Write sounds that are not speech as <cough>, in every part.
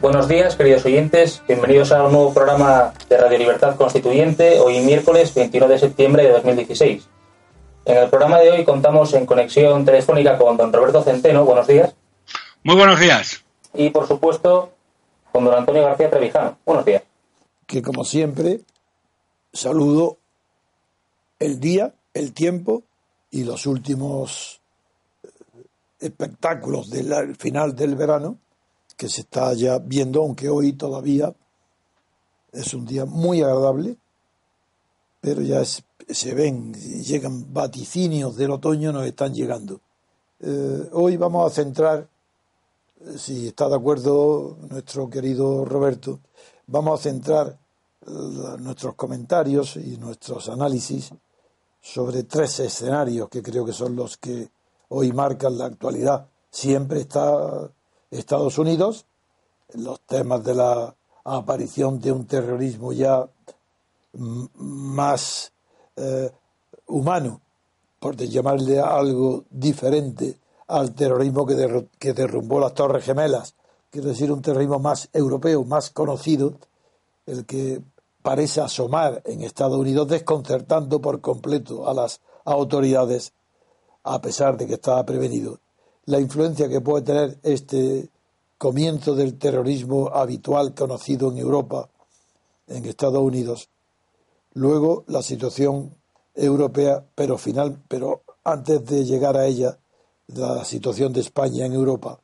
Buenos días, queridos oyentes. Bienvenidos a un nuevo programa de Radio Libertad Constituyente, hoy miércoles 21 de septiembre de 2016. En el programa de hoy contamos en conexión telefónica con don Roberto Centeno. Buenos días. Muy buenos días. Y, por supuesto, con don Antonio García Trevijano. Buenos días. Que, como siempre, saludo el día, el tiempo y los últimos eh, espectáculos del final del verano que se está ya viendo, aunque hoy todavía es un día muy agradable, pero ya se ven, llegan vaticinios del otoño, nos están llegando. Eh, hoy vamos a centrar, eh, si está de acuerdo nuestro querido Roberto, vamos a centrar eh, nuestros comentarios y nuestros análisis sobre tres escenarios que creo que son los que hoy marcan la actualidad. Siempre está Estados Unidos, los temas de la aparición de un terrorismo ya más eh, humano, por llamarle algo diferente al terrorismo que, que derrumbó las Torres Gemelas, quiero decir un terrorismo más europeo, más conocido, el que parece asomar en Estados Unidos desconcertando por completo a las autoridades, a pesar de que estaba prevenido la influencia que puede tener este comienzo del terrorismo habitual conocido en Europa, en Estados Unidos. Luego la situación europea, pero final, pero antes de llegar a ella, la situación de España en Europa,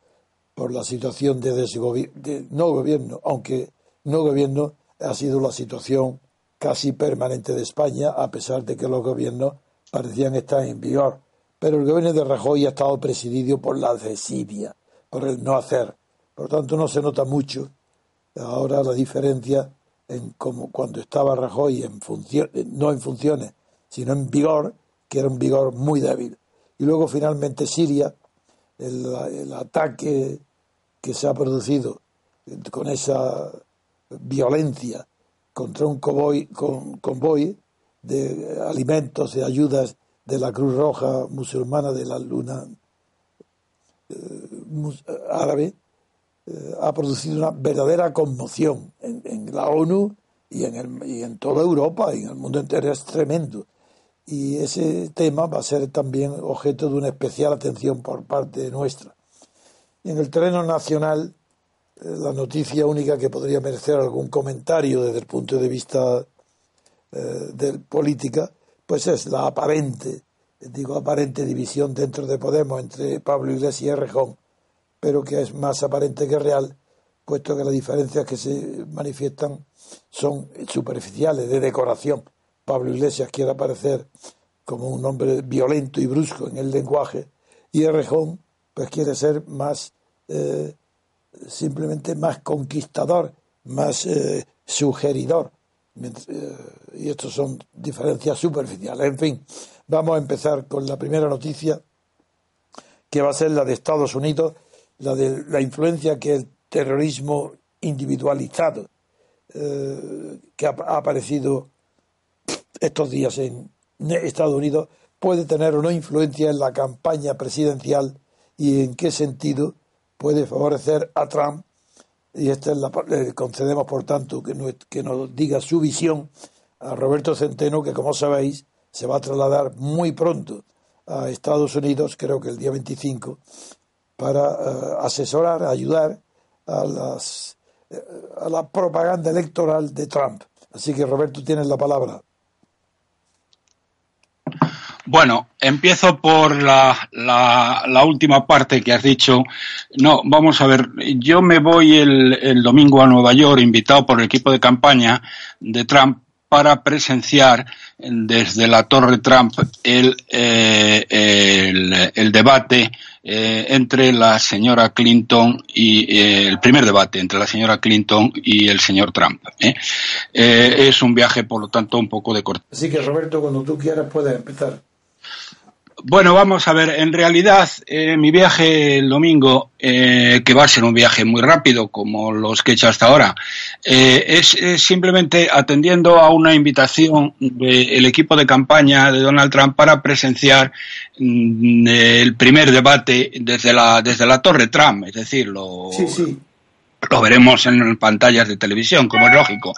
por la situación de, de no gobierno, aunque no gobierno ha sido la situación casi permanente de España, a pesar de que los gobiernos parecían estar en vigor pero el gobierno de Rajoy ha estado presidido por la desidia, por el no hacer. Por lo tanto, no se nota mucho ahora la diferencia en como cuando estaba Rajoy en función, no en funciones, sino en vigor, que era un vigor muy débil. Y luego finalmente Siria, el, ataque que se ha producido con esa violencia contra un convoy, con, convoy de alimentos y ayudas de la Cruz Roja musulmana de la Luna eh, árabe eh, ha producido una verdadera conmoción en, la ONU y en, el, y en toda Europa y en el mundo entero. Es tremendo. Y ese tema va a ser también objeto de una especial atención por parte nuestra. En el terreno nacional, eh, la noticia única que podría merecer algún comentario desde el punto de vista de política pues es la aparente, digo aparente división dentro de Podemos entre Pablo Iglesias y Errejón, pero que es más aparente que real, puesto que las diferencias que se manifiestan son superficiales, de decoración. Pablo Iglesias quiere aparecer como un hombre violento y brusco en el lenguaje, y Errejón pues quiere ser más eh, simplemente más conquistador, más eh, sugeridor. Eh, y estos son diferencias superficiales. En fin, vamos a empezar con la primera noticia, que va a ser la de Estados Unidos, la de la influencia que el terrorismo individualizado eh, que ha, aparecido estos días en Estados Unidos puede tener o no influencia en la campaña presidencial y en qué sentido puede favorecer a Trump y esta es la, le concedemos, por tanto, que nos, que nos diga su visión a Roberto Centeno, que como sabéis se va a trasladar muy pronto a Estados Unidos, creo que el día 25, para uh, asesorar, ayudar a, las, uh, a la propaganda electoral de Trump. Así que Roberto, tienes la palabra. Bueno, empiezo por la, la, última parte que has dicho. No, vamos a ver, yo me voy el, el, domingo a Nueva York, invitado por el equipo de campaña de Trump para presenciar desde la Torre Trump el, eh, el, debate entre la señora Clinton y el primer debate entre la señora Clinton y el señor Trump. es un viaje, por lo tanto, un poco de corte. Así que Roberto, cuando tú quieras puedes empezar. Bueno, vamos a ver, en realidad eh, mi viaje el domingo, eh, que va a ser un viaje muy rápido como los que he hecho hasta ahora, eh, es, simplemente atendiendo a una invitación del equipo de campaña de Donald Trump para presenciar mm, el primer debate desde la, desde la Torre Trump, es decir, lo, sí, sí lo veremos en pantallas de televisión, como es lógico.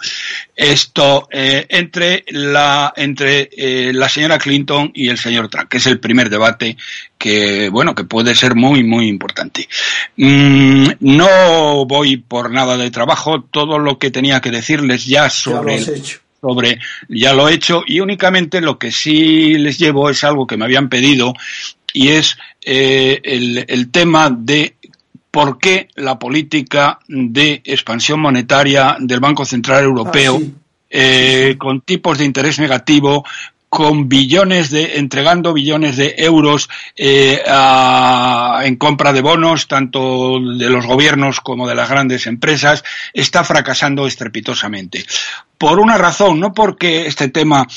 Esto eh, entre la entre eh, la señora Clinton y el señor Trump, que es el primer debate que bueno que puede ser muy muy importante. Mm, no voy por nada de trabajo, todo lo que tenía que decirles ya sobre sobre ya lo he hecho y únicamente lo que sí les llevo es algo que me habían pedido y es eh, el, el tema de por qué la política de expansión monetaria del Banco Central Europeo, ah, eh, con tipos de interés negativo, con billones de, entregando billones de euros eh, en compra de bonos, tanto de los gobiernos como de las grandes empresas, está fracasando estrepitosamente. Por una razón, no porque este tema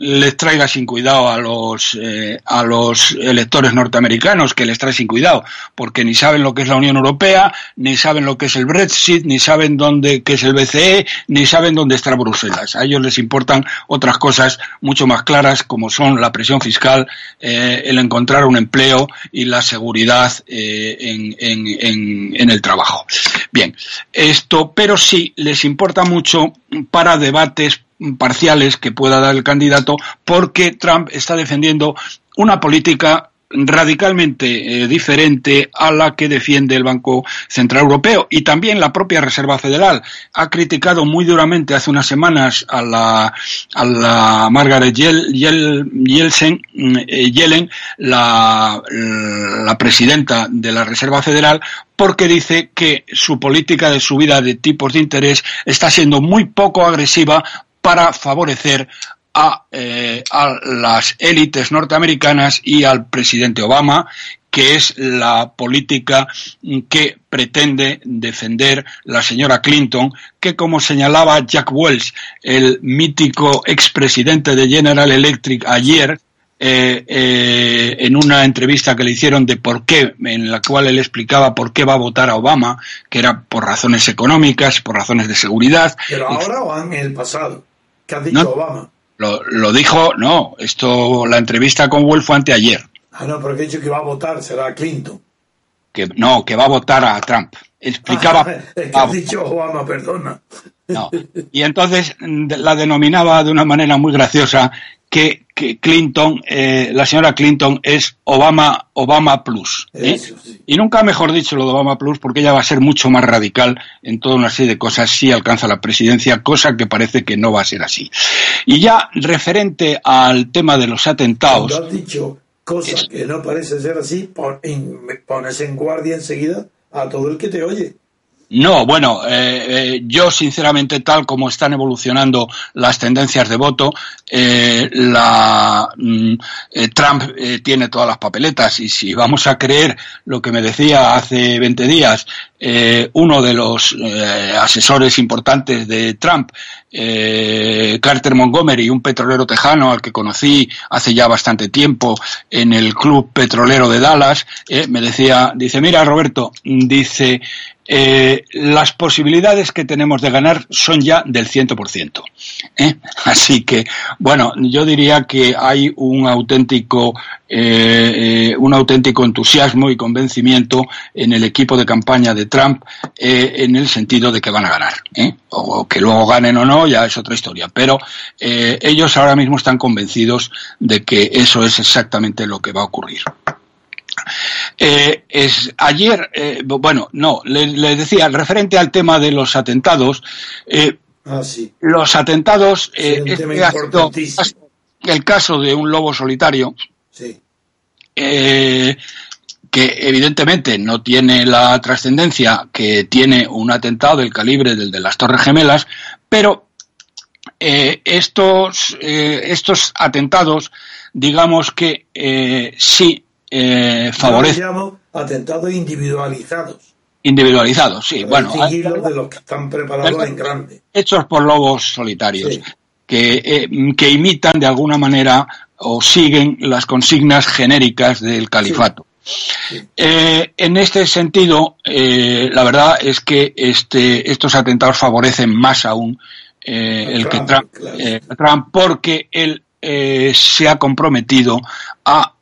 les traiga sin cuidado a los, eh, a los electores norteamericanos, que les trae sin cuidado, porque ni saben lo que es la Unión Europea, ni saben lo que es el Brexit, ni saben dónde qué es el BCE, ni saben dónde está Bruselas. A ellos les importan otras cosas mucho más claras, como son la presión fiscal, eh, el encontrar un empleo y la seguridad eh, en, en, en el trabajo. Bien, esto, pero sí les importa mucho para debates parciales que pueda dar el candidato porque Trump está defendiendo una política radicalmente eh, diferente a la que defiende el Banco Central Europeo y también la propia Reserva Federal. Ha criticado muy duramente hace unas semanas a la, a la Margaret eh, Yellen la, la presidenta de la Reserva Federal, porque dice que su política de subida de tipos de interés está siendo muy poco agresiva para favorecer a, eh, a las élites norteamericanas y al presidente Obama, que es la política que pretende defender la señora Clinton, que como señalaba Jack Welch, el mítico expresidente de General Electric ayer, eh, eh, en una entrevista que le hicieron de por qué, en la cual él explicaba por qué va a votar a Obama, que era por razones económicas, por razones de seguridad. ¿Pero ahora o en el pasado? ¿Qué ha dicho Obama? Lo, dijo, no, esto, la entrevista con Wolf fue anteayer. Ah, no, pero que ha dicho que va a votar, será Clinton. Que, no, que va a votar a Trump. Explicaba. es que ha dicho Obama, perdona. No. Y entonces la denominaba de una manera muy graciosa que, Clinton, eh, la señora Clinton es Obama, Obama Plus. ¿eh? Y nunca mejor dicho lo de Obama Plus porque ella va a ser mucho más radical en toda una serie de cosas si alcanza la presidencia, cosa que parece que no va a ser así. Y ya referente al tema de los atentados. Cuando has dicho cosas que no parece ser así, pones en guardia enseguida a todo el que te oye. No, bueno, eh, eh, yo sinceramente tal como están evolucionando las tendencias de voto, eh, la, mm, Trump tiene todas las papeletas y si vamos a creer lo que me decía hace 20 días uno de los asesores importantes de Trump, Carter Montgomery, un petrolero tejano al que conocí hace ya bastante tiempo en el club petrolero de Dallas, me decía, dice, mira Roberto, dice, eh, las posibilidades que tenemos de ganar son ya del 100%. ¿eh? <laughs> Así que, bueno, yo diría que hay un auténtico, eh, un auténtico entusiasmo y convencimiento en el equipo de campaña de Trump en el sentido de que van a ganar. O que luego ganen o no, ya es otra historia. Pero ellos ahora mismo están convencidos de que eso es exactamente lo que va a ocurrir. Eh, es, ayer, eh, bueno, no, le, decía, referente al tema de los atentados, eh, ah, los atentados, este el caso de un lobo solitario, que evidentemente no tiene la trascendencia que tiene un atentado del calibre del de las Torres Gemelas, pero estos, estos atentados, digamos que sí eh, favorece. Yo le, llamo, atentados individualizados. Individualizados, sí. bueno, de los que están preparados en grande. Hechos por lobos solitarios, que, eh, que imitan de alguna manera o siguen las consignas genéricas del califato. Eh, en este sentido, eh, la verdad es que este, estos atentados favorecen más aún el que Trump, porque él se ha comprometido a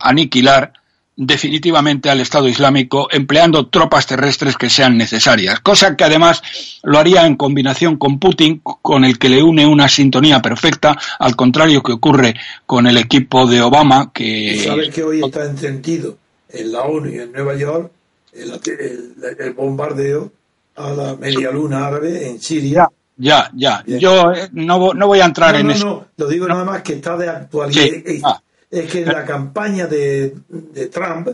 aniquilar definitivamente al Estado Islámico empleando tropas terrestres que sean necesarias, cosa que además lo haría en combinación con Putin, con el que le une una sintonía perfecta, al contrario que ocurre con el equipo de Obama, que... ¿Sabes que hoy está encendido en la ONU y en Nueva York el, bombardeo a la media luna árabe en Siria? Ya, ya. Yo eh, no, no, voy a entrar en eso. No, lo digo nada más que está de actualidad. Ah es que la campaña de, Trump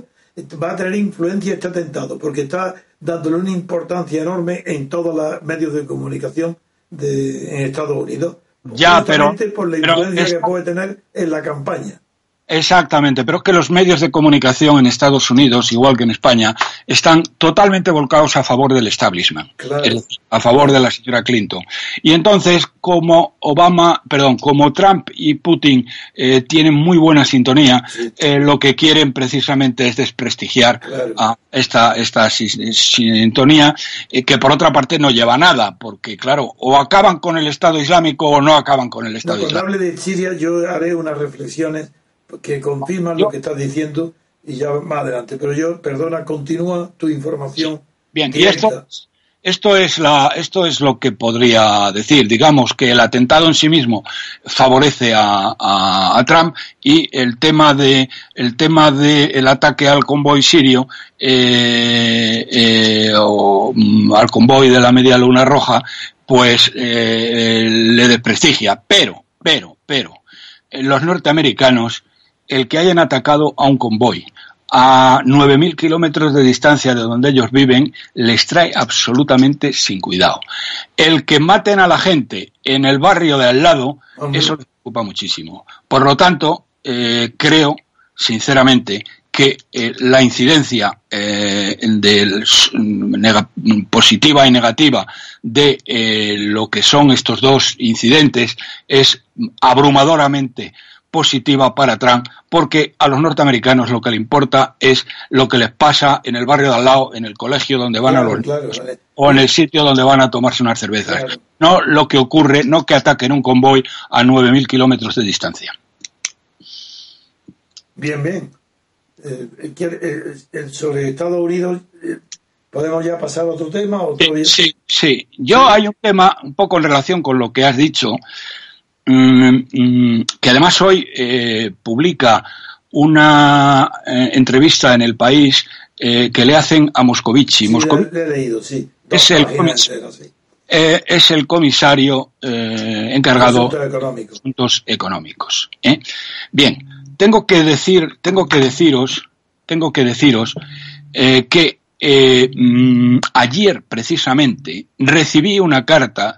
va a tener influencia este atentado, porque está dándole una importancia enorme en todos los medios de comunicación de, en Estados Unidos. Ya, pero. por la influencia que puede tener en la campaña. Exactamente, pero es que los medios de comunicación en Estados Unidos, igual que en España, están totalmente volcados a favor del establishment, a favor de la señora Clinton. Y entonces, como Obama, perdón, como Trump y Putin eh, tienen muy buena sintonía, eh, lo que quieren precisamente es desprestigiar a esta, esta sintonía, eh, que por otra parte no lleva nada, porque claro, o acaban con el Estado Islámico o no acaban con el Estado Islámico. Cuando hable de Siria, yo haré unas reflexiones que confirman lo que estás diciendo y ya más adelante. Pero yo, perdona, continúa tu información. Bien, y esto, esto es la, esto es lo que podría decir. Digamos que el atentado en sí mismo favorece a, a, Trump y el tema de, el tema del ataque al convoy sirio eh, eh, o mm, al convoy de la Media Luna Roja, pues eh, le desprestigia. Pero, pero, pero, los norteamericanos el que hayan atacado a un convoy a 9.000 kilómetros de distancia de donde ellos viven les trae absolutamente sin cuidado. El que maten a la gente en el barrio de al lado, eso les preocupa muchísimo. Por lo tanto, eh, creo, sinceramente, que eh, la incidencia eh, positiva y negativa de lo que son estos dos incidentes es abrumadoramente positiva para Trump, porque a los norteamericanos lo que le importa es lo que les pasa en el barrio de al lado, en el colegio donde van a los o en el sitio donde van a tomarse unas cervezas. No lo que ocurre, no que ataquen un convoy a 9.000 kilómetros de distancia. Bien, bien. Eh, eh, eh, sobre Estados Unidos, ¿podemos ya pasar a otro tema? sí, sí. Yo hay un tema un poco en relación con lo que has dicho, que además hoy eh, publica una eh, entrevista en el país eh, que le hacen a Moscovici. Es el, es el comisario encargado de asuntos económicos. Bien, tengo que decir, tengo que deciros, tengo que deciros que mm, ayer precisamente recibí una carta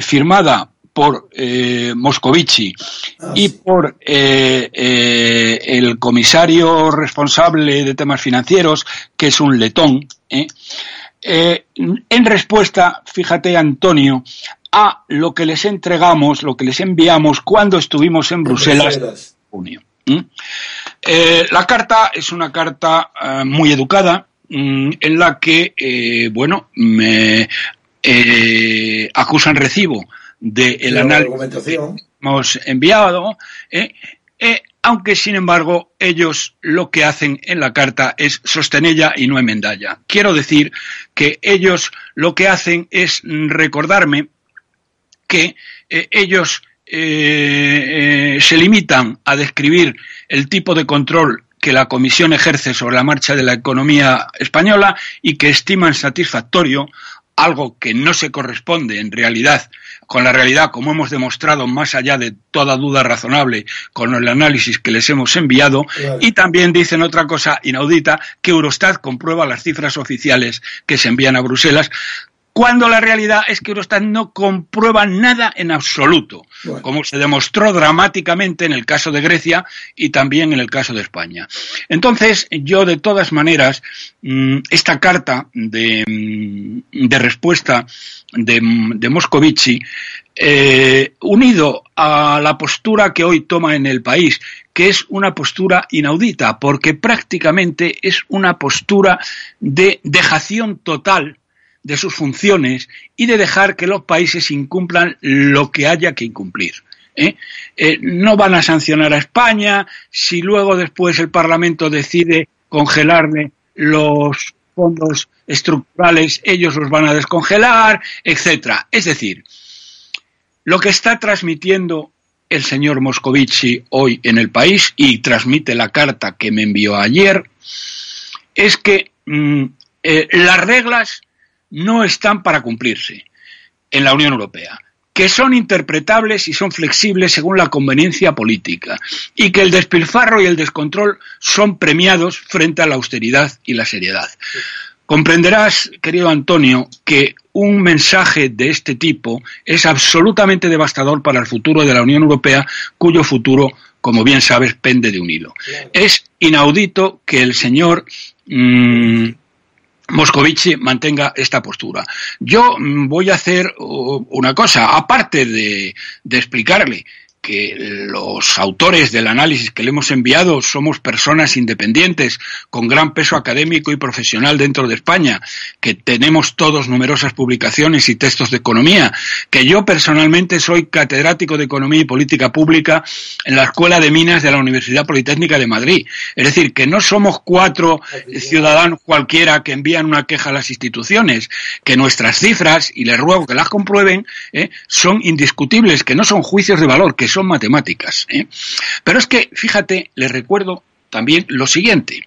firmada por eh, Moscovici ah, y por eh, eh, el comisario responsable de temas financieros, que es un letón, en respuesta, fíjate Antonio, a lo que les entregamos, lo que les enviamos cuando estuvimos en Bruselas en junio. la carta es una carta muy educada, mm, en la que, bueno, me acusan recibo del el análisis que hemos enviado, eh, eh, aunque sin embargo ellos lo que hacen en la carta es sostenella y no enmendalla. Quiero decir que ellos lo que hacen es recordarme que eh, ellos se limitan a describir el tipo de control que la Comisión ejerce sobre la marcha de la economía española y que estiman satisfactorio, algo que no se corresponde en realidad con la realidad, como hemos demostrado más allá de toda duda razonable con el análisis que les hemos enviado, y también dicen otra cosa inaudita, que Eurostat comprueba las cifras oficiales que se envían a Bruselas, cuando la realidad es que Eurostat no comprueba nada en absoluto, como se demostró dramáticamente en el caso de Grecia y también en el caso de España. Entonces, yo de todas maneras, mm, esta carta de, mm, respuesta de, Moscovici, eh, unido a la postura que hoy toma en el país, que es una postura inaudita, porque prácticamente es una postura de dejación total de sus funciones y de dejar que los países incumplan lo que haya que incumplir. ¿eh? Eh, no van a sancionar a España si luego después el Parlamento decide congelarle los fondos estructurales, ellos los van a descongelar, etcétera. Es decir, lo que está transmitiendo el señor Moscovici hoy en el país y transmite la carta que me envió ayer es que mm, eh, las reglas no están para cumplirse en la Unión Europea, que son interpretables y son flexibles según la conveniencia política, y que el despilfarro y el descontrol son premiados frente a la austeridad y la seriedad. Comprenderás, querido Antonio, que un mensaje de este tipo es absolutamente devastador para el futuro de la Unión Europea, cuyo futuro, como bien sabes, pende de un hilo. Es inaudito que el señor mm, Moscovici mantenga esta postura. Yo mm, voy a hacer uh, una cosa, aparte de, de explicarle que los autores del análisis que le hemos enviado somos personas independientes con gran peso académico y profesional dentro de España, que tenemos todos numerosas publicaciones y textos de economía, que yo personalmente soy catedrático de Economía y Política Pública en la Escuela de Minas de la Universidad Politécnica de Madrid. Es decir, que no somos cuatro ciudadanos cualquiera que envían una queja a las instituciones, que nuestras cifras, y les ruego que las comprueben, ¿eh? son indiscutibles, que no son juicios de valor, que son matemáticas. ¿eh? Pero es que, fíjate, le recuerdo también lo siguiente.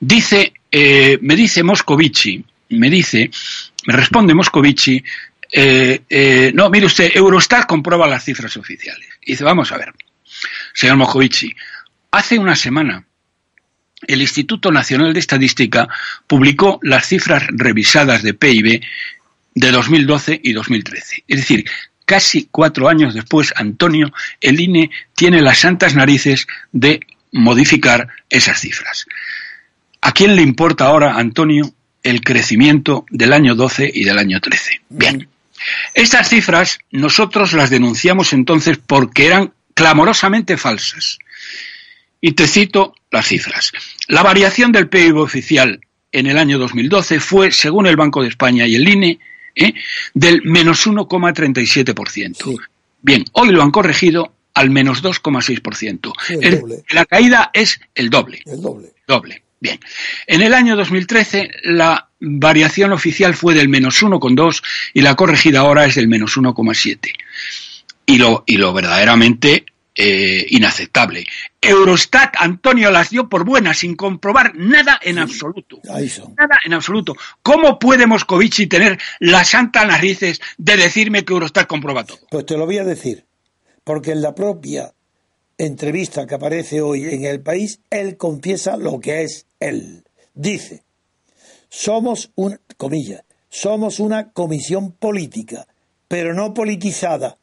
Dice, eh, me dice Moscovici, me dice, me responde Moscovici, eh, no, mire usted, Eurostat comprueba las cifras oficiales. Y dice, vamos a ver, señor Moscovici, hace una semana el Instituto Nacional de Estadística publicó las cifras revisadas de PIB de 2012 y 2013. Es decir, casi cuatro años después, Antonio, el INE tiene las santas narices de modificar esas cifras. ¿A quién le importa ahora, Antonio, el crecimiento del año 12 y del año 13? Bien. Estas cifras nosotros las denunciamos entonces porque eran clamorosamente falsas. Y te cito las cifras. La variación del PIB oficial en el año 2012 fue, según el Banco de España y el INE, ¿eh? del menos 1,37%. Bien, hoy lo han corregido al menos 2,6%. la caída es el doble. El doble. Doble. Bien. En el año 2013 la variación oficial fue del menos 1,2 y la corregida ahora es del menos 1,7. Y lo, y lo verdaderamente eh, inaceptable. Eurostat, Antonio, las dio por buenas, sin comprobar nada en absoluto. Nada en absoluto. ¿Cómo puede Moscovici tener la santa narices de decirme que Eurostat comprueba todo? Pues te lo voy a decir, porque en la propia entrevista que aparece hoy en el país, él confiesa lo que es él. Dice, somos un, comillas, somos una comisión política, pero no politizada,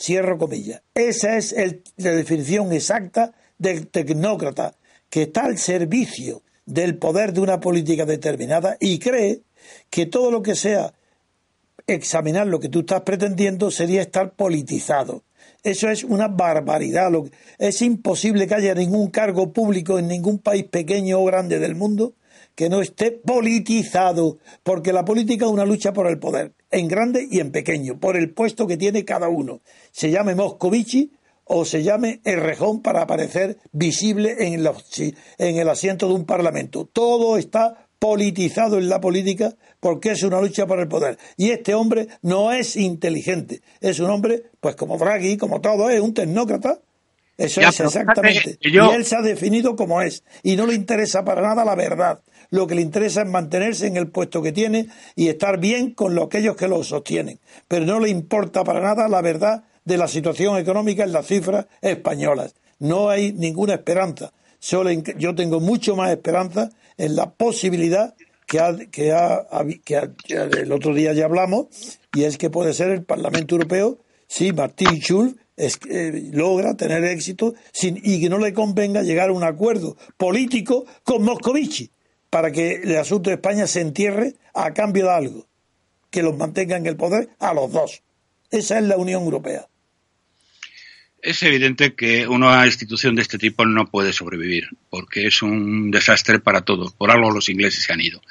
Cierro comillas. Esa es la definición exacta del tecnócrata que está al servicio del poder de una política determinada y cree que todo lo que sea examinar lo que tú estás pretendiendo sería estar politizado. Eso es una barbaridad. Es imposible que haya ningún cargo público en ningún país pequeño o grande del mundo que no esté politizado, porque la política es una lucha por el poder, en grande y en pequeño, por el puesto que tiene cada uno. Se llame Moscovici o se llame Errejón para aparecer visible en, en el asiento de un parlamento. Todo está politizado en la política porque es una lucha por el poder. Y este hombre no es inteligente, es un hombre, pues como Draghi, como todo, es un tecnócrata. Eso es exactamente. Y él se ha definido como es. Y no le interesa para nada la verdad lo que le interesa es mantenerse en el puesto que tiene y estar bien con aquellos que lo sostienen. Pero no le importa para nada la verdad de la situación económica en las cifras españolas. No hay ninguna esperanza. Yo tengo mucho más esperanza en la posibilidad que, ha, que, ha, que el otro día ya hablamos, y es que puede ser el Parlamento Europeo si Martín Schulz eh, logra tener éxito sin, y que no le convenga llegar a un acuerdo político con Moscovici para que el asunto de España se entierre a cambio de algo, que los mantenga en el poder a los dos. Esa es la Unión Europea. Es evidente que una institución de este tipo no puede sobrevivir, porque es un desastre para todos. Por algo los ingleses se han ido.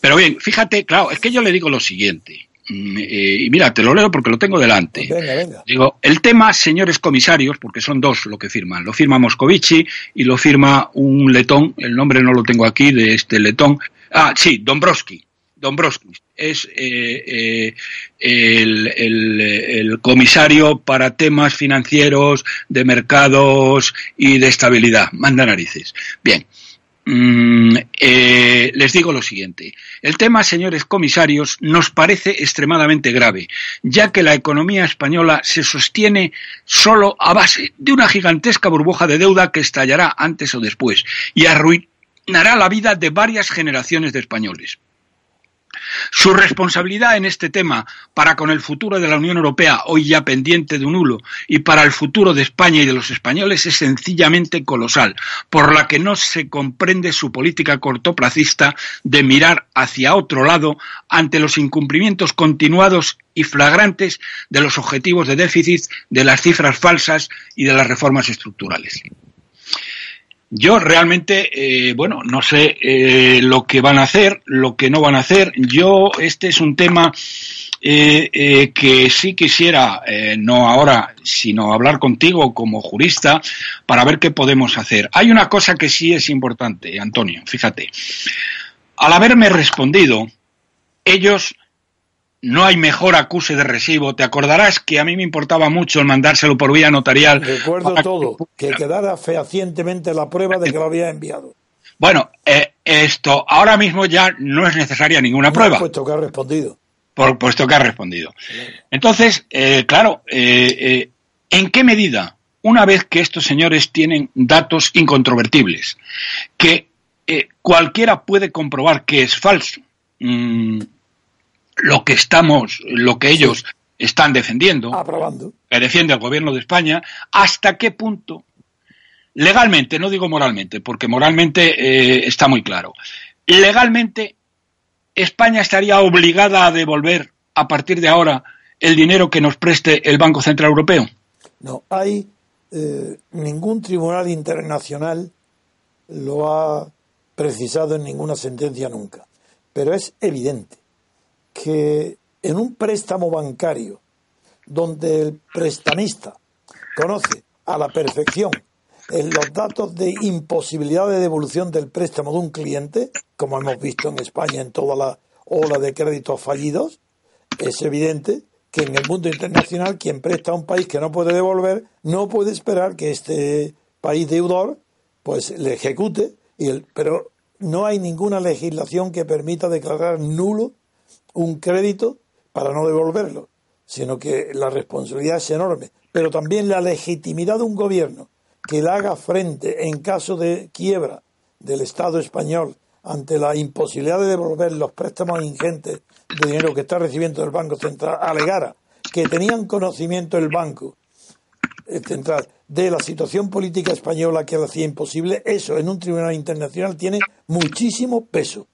Pero bien, fíjate, claro, es que yo le digo lo siguiente. Eh, y mira, te lo leo porque lo tengo delante. Digo, el tema, señores comisarios, porque son dos lo que firman. Lo firma Moscovici y lo firma un letón, el nombre no lo tengo aquí, de este letón. Ah, sí, Dombrovski. Dombrovski es eh, eh, el, el, comisario para temas financieros, de mercados y de estabilidad. Manda narices. Bien. Mm, eh, les digo lo siguiente. El tema, señores comisarios, nos parece extremadamente grave, ya que la economía española se sostiene solo a base de una gigantesca burbuja de deuda que estallará antes o después y arruinará la vida de varias generaciones de españoles. Su responsabilidad en este tema para con el futuro de la Unión Europea, hoy ya pendiente de un hulo, y para el futuro de España y de los españoles es sencillamente colosal, por la que no se comprende su política cortoplacista de mirar hacia otro lado ante los incumplimientos continuados y flagrantes de los objetivos de déficit, de las cifras falsas y de las reformas estructurales. Yo realmente, eh, bueno, no sé eh, lo que van a hacer, lo que no van a hacer. Yo, este es un tema eh, que sí quisiera, no ahora, sino hablar contigo como jurista para ver qué podemos hacer. Hay una cosa que sí es importante, Antonio, fíjate. Al haberme respondido, ellos no hay mejor acuse de recibo. Te acordarás que a mí me importaba mucho el mandárselo por vía notarial. Recuerdo todo, que... quedara fehacientemente la prueba de que lo había enviado. Bueno, eh, esto ahora mismo ya no es necesaria ninguna prueba. Puesto que ha respondido. Por puesto que ha respondido. Entonces, eh, claro, eh, ¿en qué medida, una vez que estos señores tienen datos incontrovertibles, que cualquiera puede comprobar que es falso, mm, lo que estamos, lo que ellos están defendiendo, Aprobando. que defiende el gobierno de España, hasta qué punto, legalmente, no digo moralmente, porque moralmente eh, está muy claro, legalmente España estaría obligada a devolver a partir de ahora el dinero que nos preste el Banco Central Europeo. No, hay eh, ningún tribunal internacional lo ha precisado en ninguna sentencia nunca, pero es evidente que en un préstamo bancario donde el prestamista conoce a la perfección los datos de imposibilidad de devolución del préstamo de un cliente, como hemos visto en España en toda la ola de créditos fallidos, es evidente que en el mundo internacional quien presta a un país que no puede devolver no puede esperar que este país deudor pues le ejecute y el, pero no hay ninguna legislación que permita declarar nulo un crédito para no devolverlo, sino que la responsabilidad es enorme. Pero también la legitimidad de un gobierno que le haga frente en caso de quiebra del Estado español ante la imposibilidad de devolver los préstamos ingentes de dinero que está recibiendo el Banco Central, alegara que tenían conocimiento el Banco Central de la situación política española que lo hacía imposible, eso en un tribunal internacional tiene muchísimo peso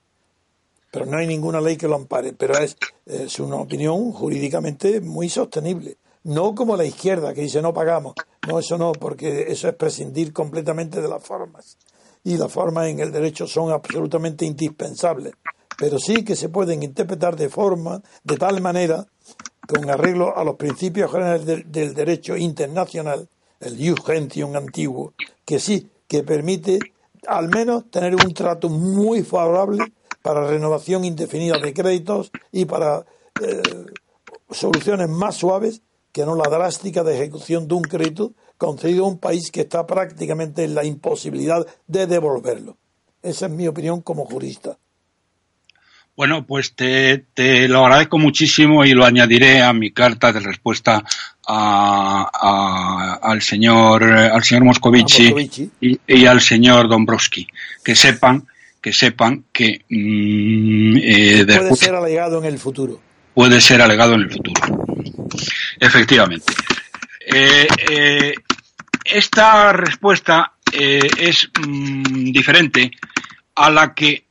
pero no hay ninguna ley que lo ampare. Pero es, una opinión jurídicamente muy sostenible. No como la izquierda que dice no pagamos. No, eso no, porque eso es prescindir completamente de las formas. Y las formas en el derecho son absolutamente indispensables. Pero sí que se pueden interpretar de forma, de tal manera, con arreglo a los principios generales del, derecho internacional, el jus gentium antiguo, que sí, que permite al menos tener un trato muy favorable para renovación indefinida de créditos y para eh, soluciones más suaves que no la drástica de ejecución de un crédito concedido a un país que está prácticamente en la imposibilidad de devolverlo. Esa es mi opinión como jurista. Bueno, pues te, lo agradezco muchísimo y lo añadiré a mi carta de respuesta al señor al señor Moscovici, Y, y, al señor Dombrowski, que sepan que sepan que mm, eh, puede ser alegado en el futuro. Puede ser alegado en el futuro. Efectivamente. Eh, eh, esta respuesta es mm, diferente a la que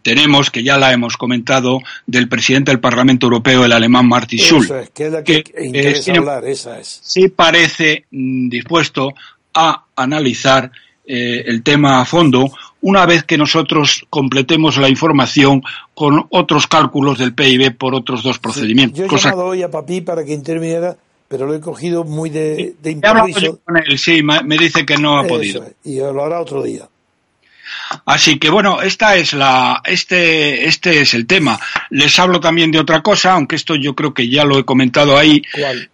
tenemos, que ya la hemos comentado, del presidente del Parlamento Europeo, el alemán Martin Schulz. que es la que, interesa hablar, esa es. Sí parece mm, dispuesto a analizar el tema a fondo una vez que nosotros completemos la información con otros cálculos del PIB por otros dos procedimientos. yo he llamado hoy a Papi para que interviniera, pero lo he cogido muy de, de improviso. Con él, sí, me dice que no ha podido. y lo hará otro día. Así que bueno, esta es la, este, este es el tema. Les hablo también de otra cosa, aunque esto yo creo que ya lo he comentado ahí,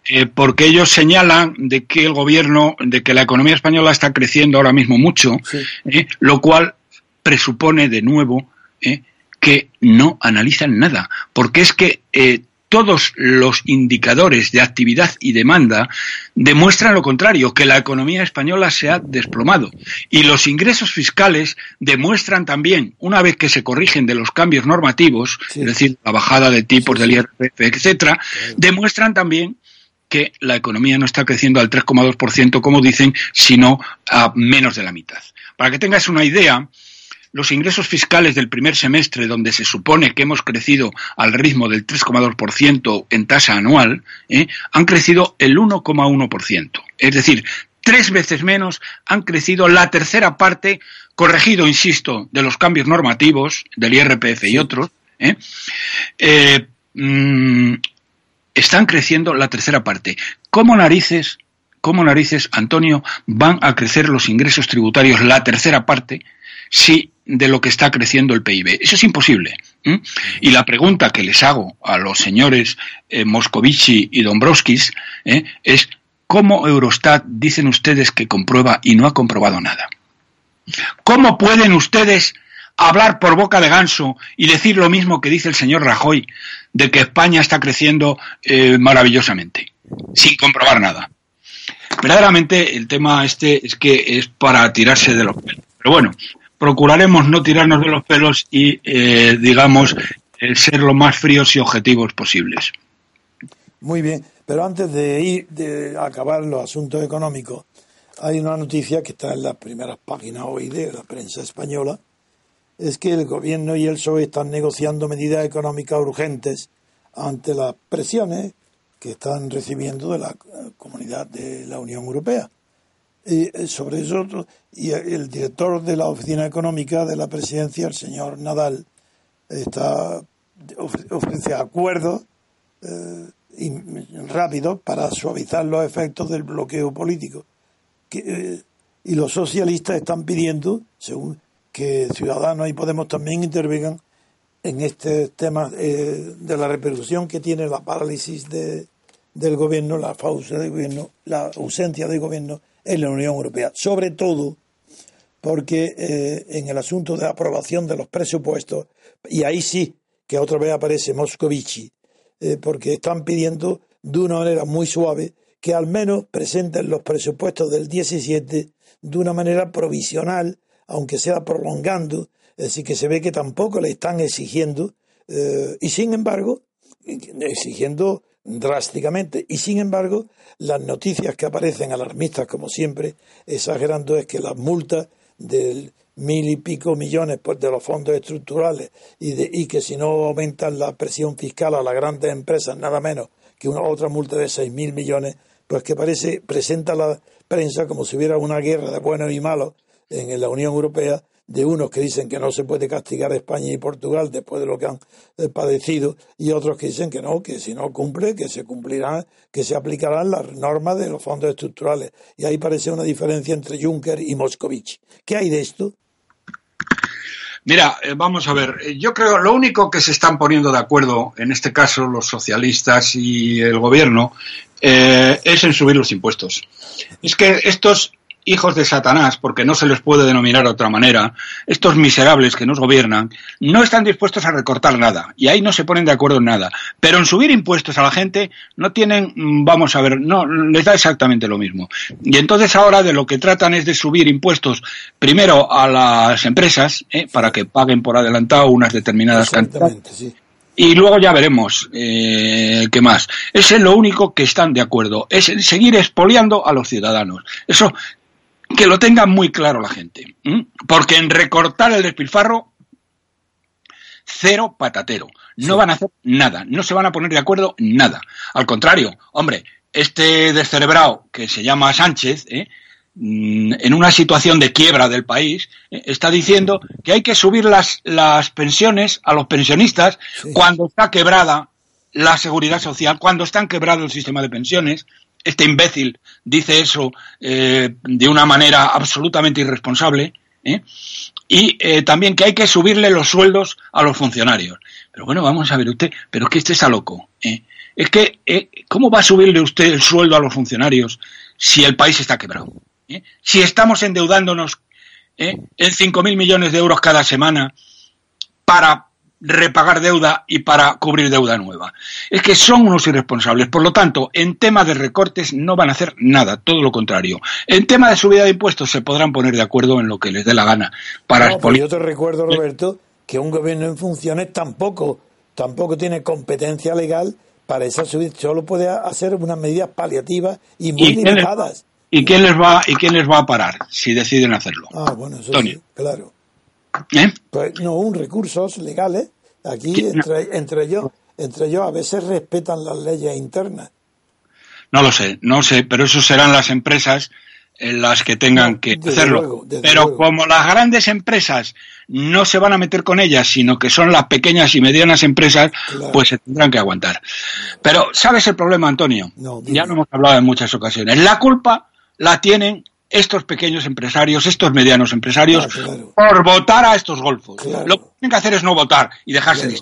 eh, porque ellos señalan de que el gobierno, de que la economía española está creciendo ahora mismo mucho, eh, lo cual presupone de nuevo eh, que no analizan nada, porque es que eh, todos los indicadores de actividad y demanda demuestran lo contrario, que la economía española se ha desplomado. Y los ingresos fiscales demuestran también, una vez que se corrigen de los cambios normativos, es decir, la bajada de tipos del IRPF, etcétera, demuestran también que la economía no está creciendo al 3,2%, como dicen, sino a menos de la mitad. Para que tengas una idea, los ingresos fiscales del primer semestre, donde se supone que hemos crecido al ritmo del 3,2% en tasa anual, ¿eh? han crecido el 1,1%. Es decir, tres veces menos han crecido la tercera parte, corregido, insisto, de los cambios normativos del IRPF y otros. ¿eh? Eh, mm, están creciendo la tercera parte. ¿Cómo narices, cómo narices, Antonio, van a crecer los ingresos tributarios la tercera parte si de lo que está creciendo el PIB. Eso es imposible. Y la pregunta que les hago a los señores eh, Moscovici y Dombrovskis ¿eh? es ¿cómo Eurostat dicen ustedes que comprueba y no ha comprobado nada? ¿Cómo pueden ustedes hablar por boca de ganso y decir lo mismo que dice el señor Rajoy de que España está creciendo eh, maravillosamente, sin comprobar nada? Verdaderamente el tema este es que es para tirarse de los pelos. Pero bueno, procuraremos no tirarnos de los pelos y, eh, digamos, eh, ser lo más fríos y objetivos posibles. Muy bien, pero antes de ir de acabar los asuntos económicos, hay una noticia que está en las primeras páginas hoy de la prensa española, es que el gobierno y el PSOE están negociando medidas económicas urgentes ante las presiones que están recibiendo de la comunidad de la Unión Europea. Eh, sobre eso, y el director de la Oficina Económica de la Presidencia, el señor Nadal, está ofrece acuerdos eh, rápidos para suavizar los efectos del bloqueo político. Eh, y los socialistas están pidiendo, según que Ciudadanos y Podemos también intervengan en este tema de la repercusión que tiene la parálisis de, del gobierno, la pausa del gobierno, la ausencia del gobierno en la Unión Europea, sobre todo porque eh, en el asunto de aprobación de los presupuestos, y ahí sí que otra vez aparece Moscovici, eh, porque están pidiendo de una manera muy suave que al menos presenten los presupuestos del 17 de una manera provisional, aunque sea prolongando, decir, que se ve que tampoco le están exigiendo, eh, y sin embargo, exigiendo drásticamente. Y sin embargo, las noticias que aparecen alarmistas, como siempre, exagerando, es que las multas del mil y pico millones pues, de los fondos estructurales y, de, y que si no aumentan la presión fiscal a las grandes empresas, nada menos que una otra multa de seis mil millones, pues que parece, presenta la prensa como si hubiera una guerra de buenos y malos en la Unión Europea de unos que dicen que no se puede castigar a España y Portugal después de lo que han eh, padecido y otros que dicen que no, que si no cumple, que se cumplirán, que se aplicarán las normas de los fondos estructurales. Y ahí parece una diferencia entre Juncker y Moscovici. ¿Qué hay de esto? Mira, eh, vamos a ver, eh, yo creo lo único que se están poniendo de acuerdo, en este caso los socialistas y el gobierno, es en subir los impuestos. Es que estos hijos de Satanás, porque no se les puede denominar de otra manera, estos miserables que nos gobiernan, no están dispuestos a recortar nada y ahí no se ponen de acuerdo en nada. Pero en subir impuestos a la gente no tienen, mm, vamos a ver, no les da exactamente lo mismo. Y entonces ahora de lo que tratan es de subir impuestos primero a las empresas ¿eh? para que paguen por adelantado unas determinadas cantidades. Y luego ya veremos eh, qué más. Ese es lo único que están de acuerdo, es seguir expoliando a los ciudadanos. Eso que lo tenga muy claro la gente. Porque en recortar el despilfarro, cero patatero. No van a hacer nada, no se van a poner de acuerdo nada. Al contrario, hombre, este descerebrado que se llama Sánchez, ¿eh? mm, en una situación de quiebra del país, ¿eh? está diciendo que hay que subir las, las pensiones a los pensionistas cuando está quebrada la seguridad social, cuando está quebrado el sistema de pensiones, este imbécil dice eso eh, de una manera absolutamente irresponsable. ¿eh? Y eh, también que hay que subirle los sueldos a los funcionarios. Pero bueno, vamos a ver usted, pero es que este está loco. Es que, ¿cómo va a subirle usted el sueldo a los funcionarios si el país está quebrado? Si estamos endeudándonos en 5.000 millones de euros cada semana para repagar deuda y para cubrir deuda nueva. Es que son unos irresponsables. Por lo tanto, en tema de recortes no van a hacer nada, todo lo contrario. En tema de subida de impuestos se podrán poner de acuerdo en lo que les dé la gana. Para no, yo te recuerdo, Roberto, que un gobierno en funciones tampoco, tampoco tiene competencia legal para esa subida, solo puede hacer unas medidas paliativas y muy limitadas. ¿Y quién les va y quién les va a parar si deciden hacerlo? Ah, bueno, eso sí, claro. ¿Eh? Pues no, un recursos legales. Aquí entre, entre ellos, entre ellos a veces respetan las leyes internas. No lo sé, no sé, pero eso serán las empresas en las que tengan que hacerlo. pero como las grandes empresas no se van a meter con ellas, sino que son las pequeñas y medianas empresas, pues se tendrán que aguantar. Pero, ¿sabes el problema, Antonio? ya lo hemos hablado en muchas ocasiones. La culpa la tienen estos pequeños empresarios, estos medianos empresarios, ah, por votar a estos golfos. Lo que tienen que hacer es no votar y dejarse de.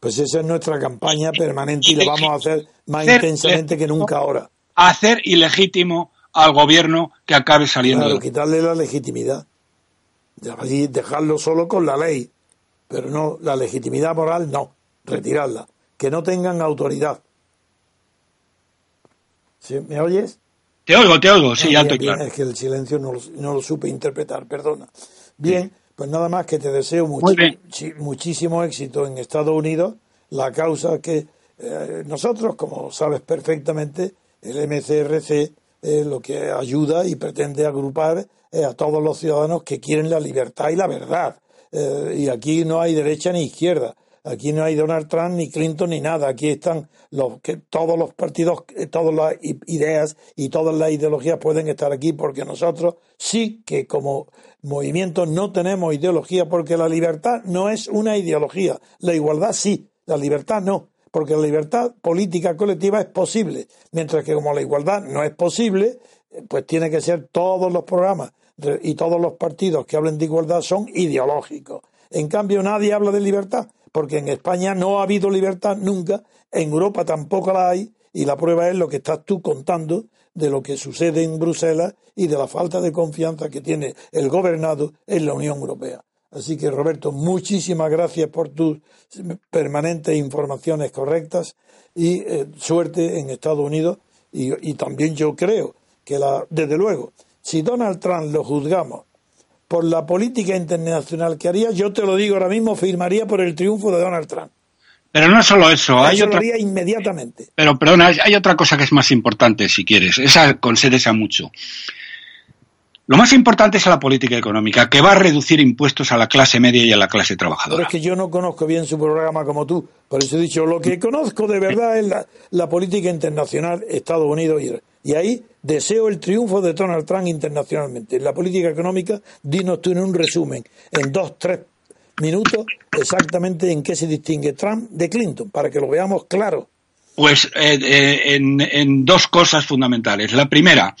Pues esa es nuestra campaña permanente y, lo vamos a hacer más intensamente que nunca ahora. Hacer ilegítimo al gobierno que acabe saliendo. Claro, quitarle la legitimidad. Dejarlo solo con la ley. Pero no, la legitimidad moral no, retirarla. Que no tengan autoridad. ¿Me oyes? Te oigo, te oigo, sí, alto y claro. Es que el silencio no lo, supe interpretar, perdona. Bien, pues nada más que te deseo muchísimo éxito en Estados Unidos. La causa que eh, nosotros, como sabes perfectamente, el MCRC lo que ayuda y pretende agrupar a todos los ciudadanos que quieren la libertad y la verdad. Eh, y aquí no hay derecha ni izquierda. Aquí no hay Donald Trump ni Clinton ni nada. Aquí están los que todos los partidos, eh, todas las ideas y todas las ideologías pueden estar aquí porque nosotros sí que como movimiento no tenemos ideología porque la libertad no es una ideología. La igualdad sí, la libertad no. Porque la libertad política colectiva es posible, mientras que como la igualdad no es posible, eh, pues tiene que ser todos los programas y todos los partidos que hablen de igualdad son ideológicos. En cambio, nadie habla de libertad porque en España no ha habido libertad nunca, en Europa tampoco la hay, y la prueba es lo que estás tú contando de lo que sucede en Bruselas y de la falta de confianza que tiene el gobernado en la Unión Europea. Así que, Roberto, muchísimas gracias por tus permanentes informaciones correctas y eh, suerte en Estados Unidos. Y, y, también yo creo que, la, desde luego, si Donald Trump lo juzgamos por la política internacional que haría, yo te lo digo ahora mismo, firmaría por el triunfo de Donald Trump. Pero no solo eso, hay otra. Inmediatamente. Pero perdona, hay otra cosa que es más importante, si quieres. Esa concédese mucho. Lo más importante es la política económica, que va a reducir impuestos a la clase media y a la clase trabajadora. Pero es que yo no conozco bien su programa como tú. Por eso he dicho, lo que conozco de verdad es la, política internacional, Estados Unidos y, y ahí deseo el triunfo de Donald Trump internacionalmente. En la política económica, dinos tú en un resumen, en dos, tres minutos, exactamente en qué se distingue Trump de Clinton, para que lo veamos claro. Pues eh, eh, en, en dos cosas fundamentales. La primera,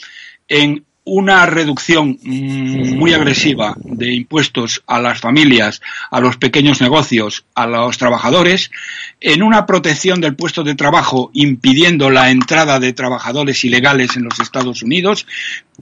en una reducción muy agresiva de impuestos a las familias, a los pequeños negocios, a los trabajadores, en una protección del puesto de trabajo impidiendo la entrada de trabajadores ilegales en los Estados Unidos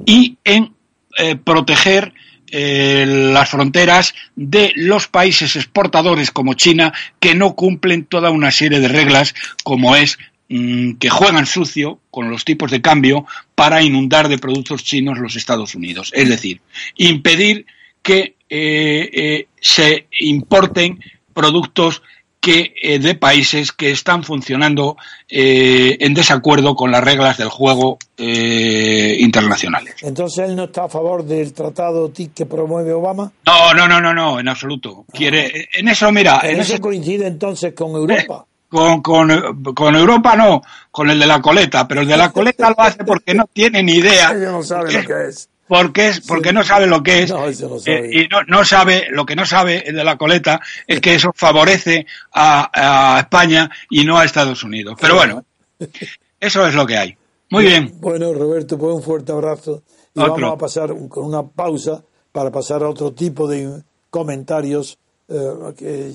y en eh, proteger eh, las fronteras de los países exportadores como China que no cumplen toda una serie de reglas como es mm, que juegan sucio con los tipos de cambio para inundar de productos chinos los Estados Unidos. Es decir, impedir que eh, eh, se importen productos que, eh, de países que están funcionando en desacuerdo con las reglas del juego internacionales. Entonces él no está a favor del tratado TIC que promueve Obama. No, no, no, no, no, en absoluto. Quiere, en eso, mira, en eso coincide entonces con Europa. Con, con, con Europa no, con el de la coleta, pero el de la coleta lo hace porque no tiene ni idea. <laughs> Ella no sabe lo que es. Porque, es, porque no sabe lo que es. No, no. Eh, y no, no sabe, lo que no sabe el de la coleta es que eso favorece a, a España y no a Estados Unidos. Pero bueno, eso es lo que hay. Muy bien. Bueno, Roberto, pues un fuerte abrazo. Y Otro. vamos a pasar con una pausa para pasar a otro tipo de comentarios eh, que-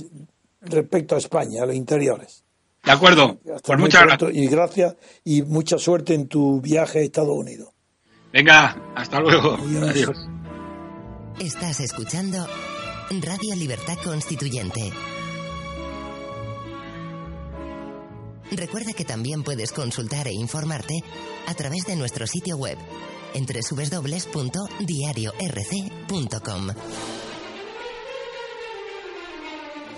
respecto a España, a los interiores. De acuerdo. Hasta Pues muchas pronto gracias. Y gracias y mucha suerte en tu viaje a Estados Unidos. Venga, hasta luego. Adiós. Adiós. Estás escuchando Radio Libertad Constituyente. Recuerda que también puedes consultar e informarte a través de nuestro sitio web en www.diariorc.com.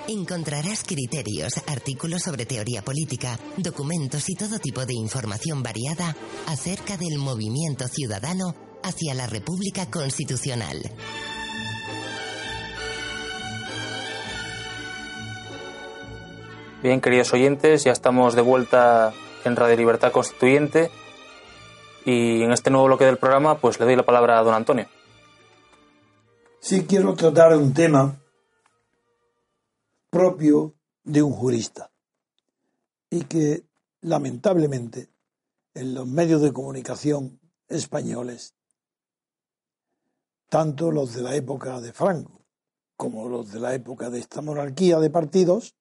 Encontrarás criterios, artículos sobre teoría política, documentos y todo tipo de información variada acerca del movimiento ciudadano hacia la República Constitucional. Bien, queridos oyentes, ya estamos de vuelta en Radio Libertad Constituyente y en este nuevo bloque del programa pues le doy la palabra a don Antonio. Sí quiero tratar un tema propio de un jurista y que lamentablemente en los medios de comunicación españoles, tanto los de la época de Franco como los de la época de esta monarquía de partidos,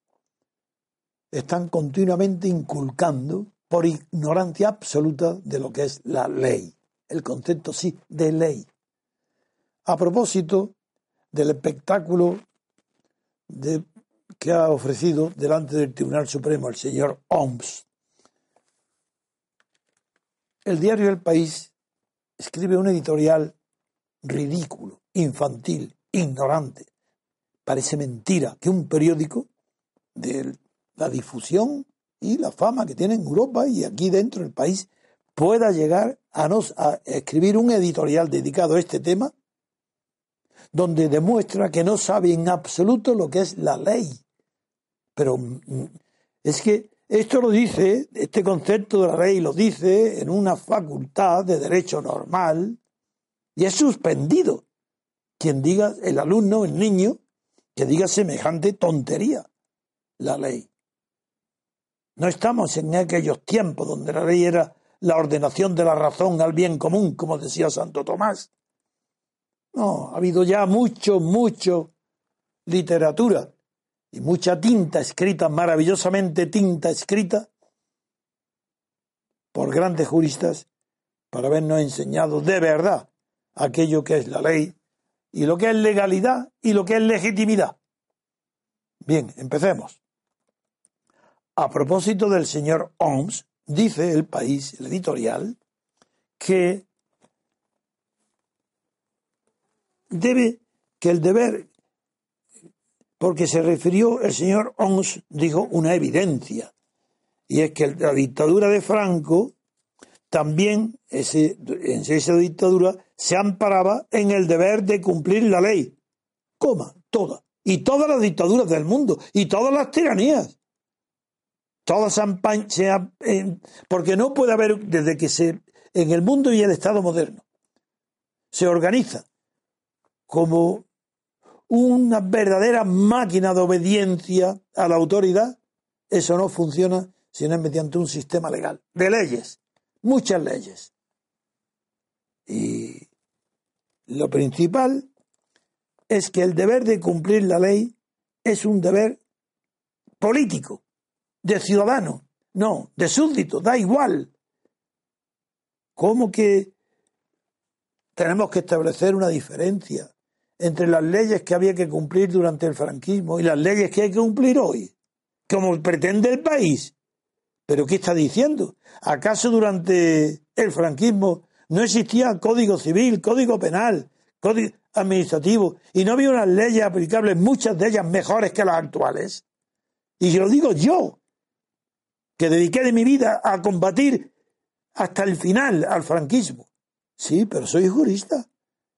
están continuamente inculcando por ignorancia absoluta de lo que es la ley, el concepto sí de ley. A propósito del espectáculo de- que ha ofrecido delante del Tribunal Supremo el señor Oms, el diario El País escribe un editorial ridículo, infantil, ignorante. Parece mentira que un periódico de la difusión y la fama que tiene en Europa y aquí dentro del país pueda llegar a, nos, a escribir un editorial dedicado a este tema donde demuestra que no sabe en absoluto lo que es la ley. Pero mm, es que esto lo dice, este concepto de la ley lo dice en una facultad de derecho normal y es suspendido. Quien diga, el alumno, el niño, que diga semejante tontería, la ley. No estamos en aquellos tiempos donde la ley era la ordenación de la razón al bien común, como decía Santo Tomás. No, ha habido ya mucho, mucho literatura y mucha tinta escrita, maravillosamente tinta escrita por grandes juristas para habernos enseñado de verdad aquello que es la ley y lo que es legalidad y lo que es legitimidad. Bien, empecemos. A propósito del señor Oms, dice el país, el editorial, que debe, que el deber, porque se refirió, el señor Oms dijo una evidencia, y es que la dictadura de Franco también, en esa dictadura, se amparaba en el deber de cumplir la ley. Coma, toda. Y todas las dictaduras del mundo, y todas las tiranías. Todas se eh, porque no puede haber, desde que se, en el mundo y el Estado moderno, se organiza como una verdadera máquina de obediencia a la autoridad, eso no funciona si no es mediante un sistema legal, de leyes, muchas leyes. Y lo principal es que el deber de cumplir la ley es un deber político, de ciudadano, no, de súbdito, da igual. ¿Cómo que tenemos que establecer una diferencia entre las leyes que había que cumplir durante el franquismo y las leyes que hay que cumplir hoy, como pretende el país. ¿Pero qué está diciendo? ¿Acaso durante el franquismo no existía código civil, código penal, código administrativo y no había unas leyes aplicables, muchas de ellas mejores que las actuales? Y yo lo digo yo, que dediqué de mi vida a combatir hasta el final al franquismo. Sí, pero soy jurista.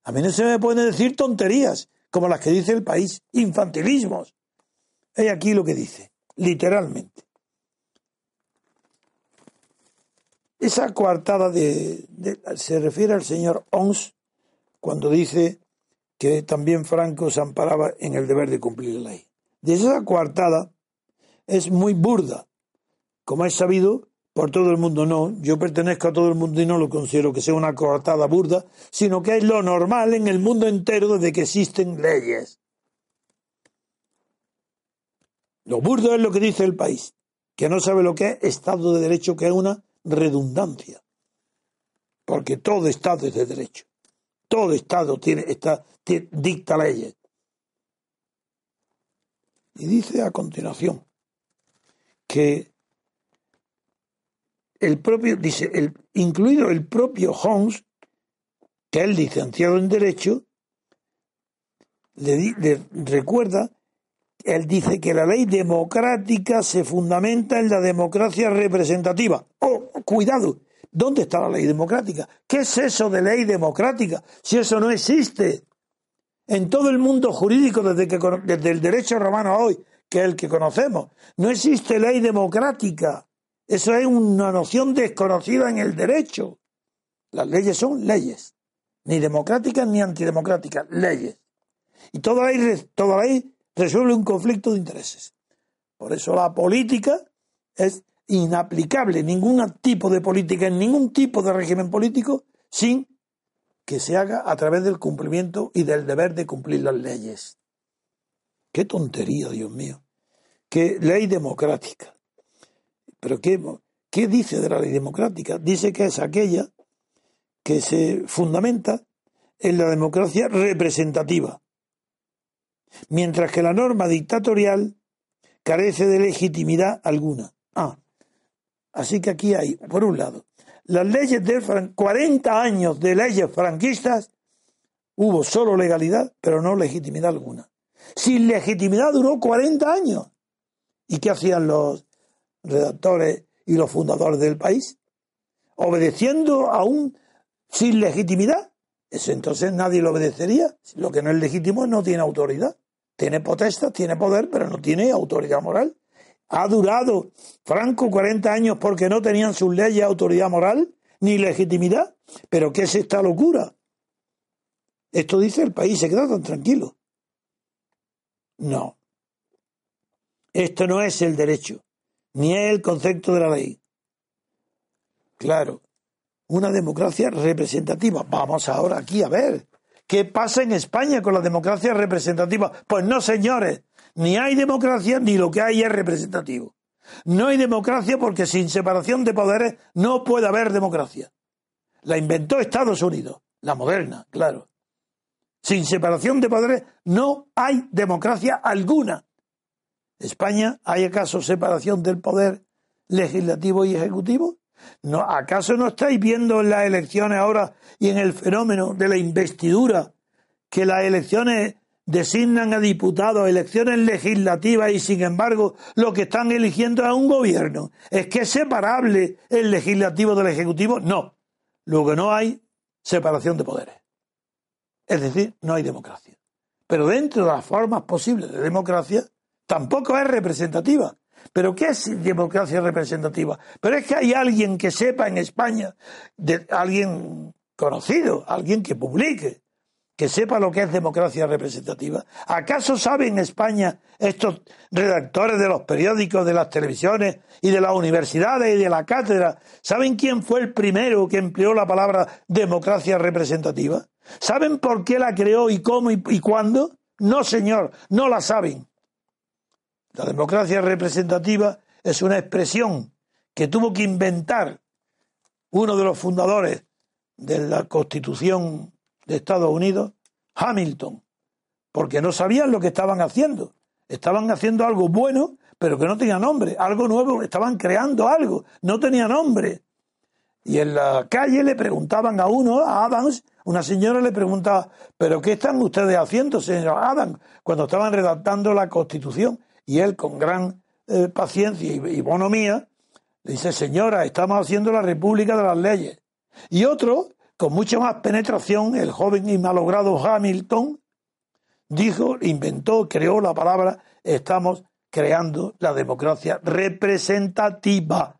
A mí no se me pueden decir tonterías como las que dice el país, infantilismos. He aquí lo que dice, literalmente. Esa coartada de, se refiere al señor Ons cuando dice que también Franco se amparaba en el deber de cumplir la ley. De esa coartada es muy burda. Como es sabido, por todo el mundo no, yo pertenezco a todo el mundo y no lo considero que sea una coartada burda, sino que es lo normal en el mundo entero desde que existen leyes. Lo burdo es lo que dice el país, que no sabe lo que es Estado de Derecho, que es una redundancia. Porque todo Estado es de derecho. Todo Estado tiene, está, dicta leyes. Y dice a continuación que el propio, dice, el, incluido el propio Holmes, que es licenciado en Derecho, le, le recuerda, él dice que la ley democrática se fundamenta en la democracia representativa. Oh, cuidado, ¿dónde está la ley democrática? ¿Qué es eso de ley democrática? Si eso no existe. En todo el mundo jurídico, desde, que, desde el derecho romano a hoy, que es el que conocemos, no existe ley democrática. Eso es una noción desconocida en el derecho. Las leyes son leyes, ni democráticas ni antidemocráticas, leyes. Y toda ley, toda ley resuelve un conflicto de intereses. Por eso la política es inaplicable, ningún tipo de política en ningún tipo de régimen político sin que se haga a través del cumplimiento y del deber de cumplir las leyes. Qué tontería, Dios mío. Qué ley democrática. Pero ¿qué, ¿qué dice de la ley democrática? Dice que es aquella que se fundamenta en la democracia representativa, mientras que la norma dictatorial carece de legitimidad alguna. Ah, así que aquí hay, por un lado, las leyes de Fran 40 años de leyes franquistas, hubo solo legalidad, pero no legitimidad alguna. Sin legitimidad duró 40 años. ¿Y qué hacían los redactores y los fundadores del país, obedeciendo aún sin legitimidad. Eso entonces nadie lo obedecería. Lo que no es legítimo no tiene autoridad. Tiene potestad, tiene poder, pero no tiene autoridad moral. Ha durado Franco 40 años porque no tenían sus leyes autoridad moral ni legitimidad. Pero ¿qué es esta locura? Esto dice el país, se queda tan tranquilo. No. Esto no es el derecho ni el concepto de la ley. Claro, una democracia representativa. Vamos ahora aquí a ver. ¿Qué pasa en España con la democracia representativa? Pues no, señores, ni hay democracia ni lo que hay es representativo. No hay democracia porque sin separación de poderes no puede haber democracia. La inventó Estados Unidos, la moderna, claro. Sin separación de poderes no hay democracia alguna. España, ¿hay acaso separación del poder legislativo y ejecutivo? ¿No, ¿Acaso no estáis viendo en las elecciones ahora y en el fenómeno de la investidura que las elecciones designan a diputados, elecciones legislativas y sin embargo lo que están eligiendo es un gobierno? ¿Es que es separable el legislativo del ejecutivo? No. Lo que no hay separación de poderes. Es decir, no hay democracia. Pero dentro de las formas posibles de democracia tampoco es representativa. ¿Pero qué es democracia representativa? Pero es que hay alguien que sepa en España, de, alguien conocido, alguien que publique, que sepa lo que es democracia representativa. ¿Acaso saben en España estos redactores de los periódicos, de las televisiones y de las universidades y de la cátedra, saben quién fue el primero que empleó la palabra democracia representativa? ¿Saben por qué la creó y cómo y, y cuándo? No, señor, no la saben. La democracia representativa es una expresión que tuvo que inventar uno de los fundadores de la Constitución de Estados Unidos, Hamilton, porque no sabían lo que estaban haciendo. Estaban haciendo algo bueno, pero que no tenía nombre, algo nuevo, estaban creando algo, no tenía nombre. Y en la calle le preguntaban a uno, a Adams, una señora le preguntaba, ¿pero qué están ustedes haciendo, señor Adams? Cuando estaban redactando la Constitución. Y él, con gran eh, paciencia y, bonomía, le dice, señora, estamos haciendo la República de las Leyes. Y otro, con mucha más penetración, el joven y malogrado Hamilton, dijo, inventó, creó la palabra, estamos creando la democracia representativa.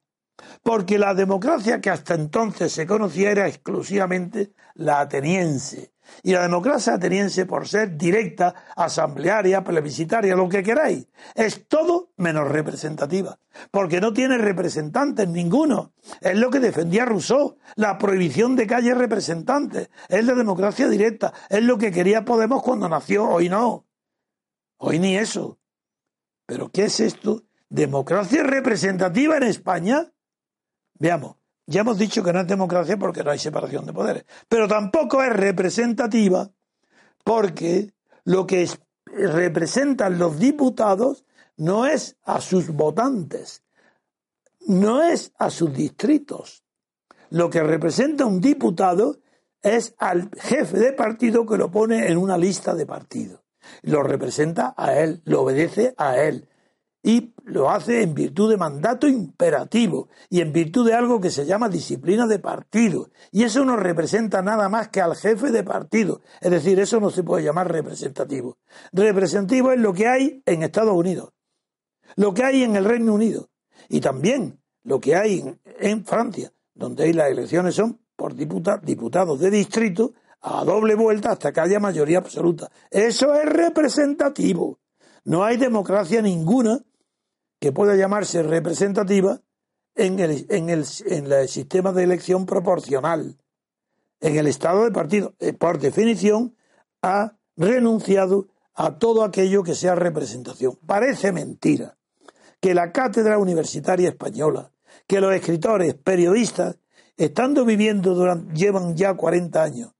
Porque la democracia que hasta entonces se conocía era exclusivamente la ateniense. Y la democracia ateniense, por ser directa, asamblearia, plebiscitaria, lo que queráis, es todo menos representativa. Porque no tiene representantes ninguno. Es lo que defendía Rousseau, la prohibición de calles representantes. Es la democracia directa. Es lo que quería Podemos cuando nació. Hoy no. Hoy ni eso. ¿Pero qué es esto? ¿Democracia representativa en España? Veamos. Ya hemos dicho que no es democracia porque no hay separación de poderes, pero tampoco es representativa porque lo que representan los diputados no es a sus votantes, no es a sus distritos. Lo que representa un diputado es al jefe de partido que lo pone en una lista de partido. Lo representa a él, lo obedece a él y lo hace en virtud de mandato imperativo y en virtud de algo que se llama disciplina de partido. Y eso no representa nada más que al jefe de partido. Es decir, eso no se puede llamar representativo. Representativo es lo que hay en Estados Unidos, lo que hay en el Reino Unido y también lo que hay en, Francia, donde las elecciones son por diputados de distrito a doble vuelta hasta que haya mayoría absoluta. Eso es representativo. No hay democracia ninguna que pueda llamarse representativa en el, en el, en el sistema de elección proporcional. En el Estado de partido, eh, por definición, ha renunciado a todo aquello que sea representación. Parece mentira que la cátedra universitaria española, que los escritores, periodistas, estando viviendo durante, llevan ya 40 años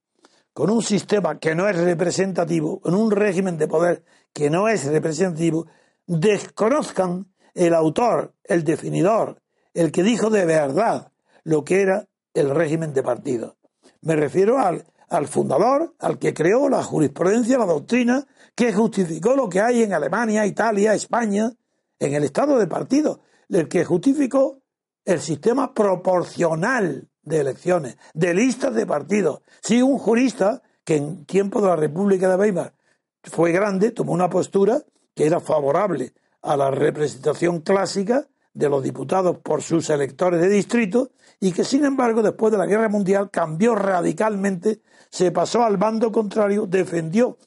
con un sistema que no es representativo, con un régimen de poder que no es representativo, desconozcan el autor, el definidor, el que dijo de verdad lo que era el régimen de partido. Me refiero al, al fundador, al que creó la jurisprudencia, la doctrina, que justificó lo que hay en Alemania, Italia, España, en el estado de partido, el que justificó el sistema proporcional de elecciones, de listas de partidos. Si un jurista que en tiempo de la República de Weimar fue grande, tomó una postura que era favorable a la representación clásica de los diputados por sus electores de distrito y que sin embargo después de la guerra mundial cambió radicalmente, se pasó al bando contrario, defendió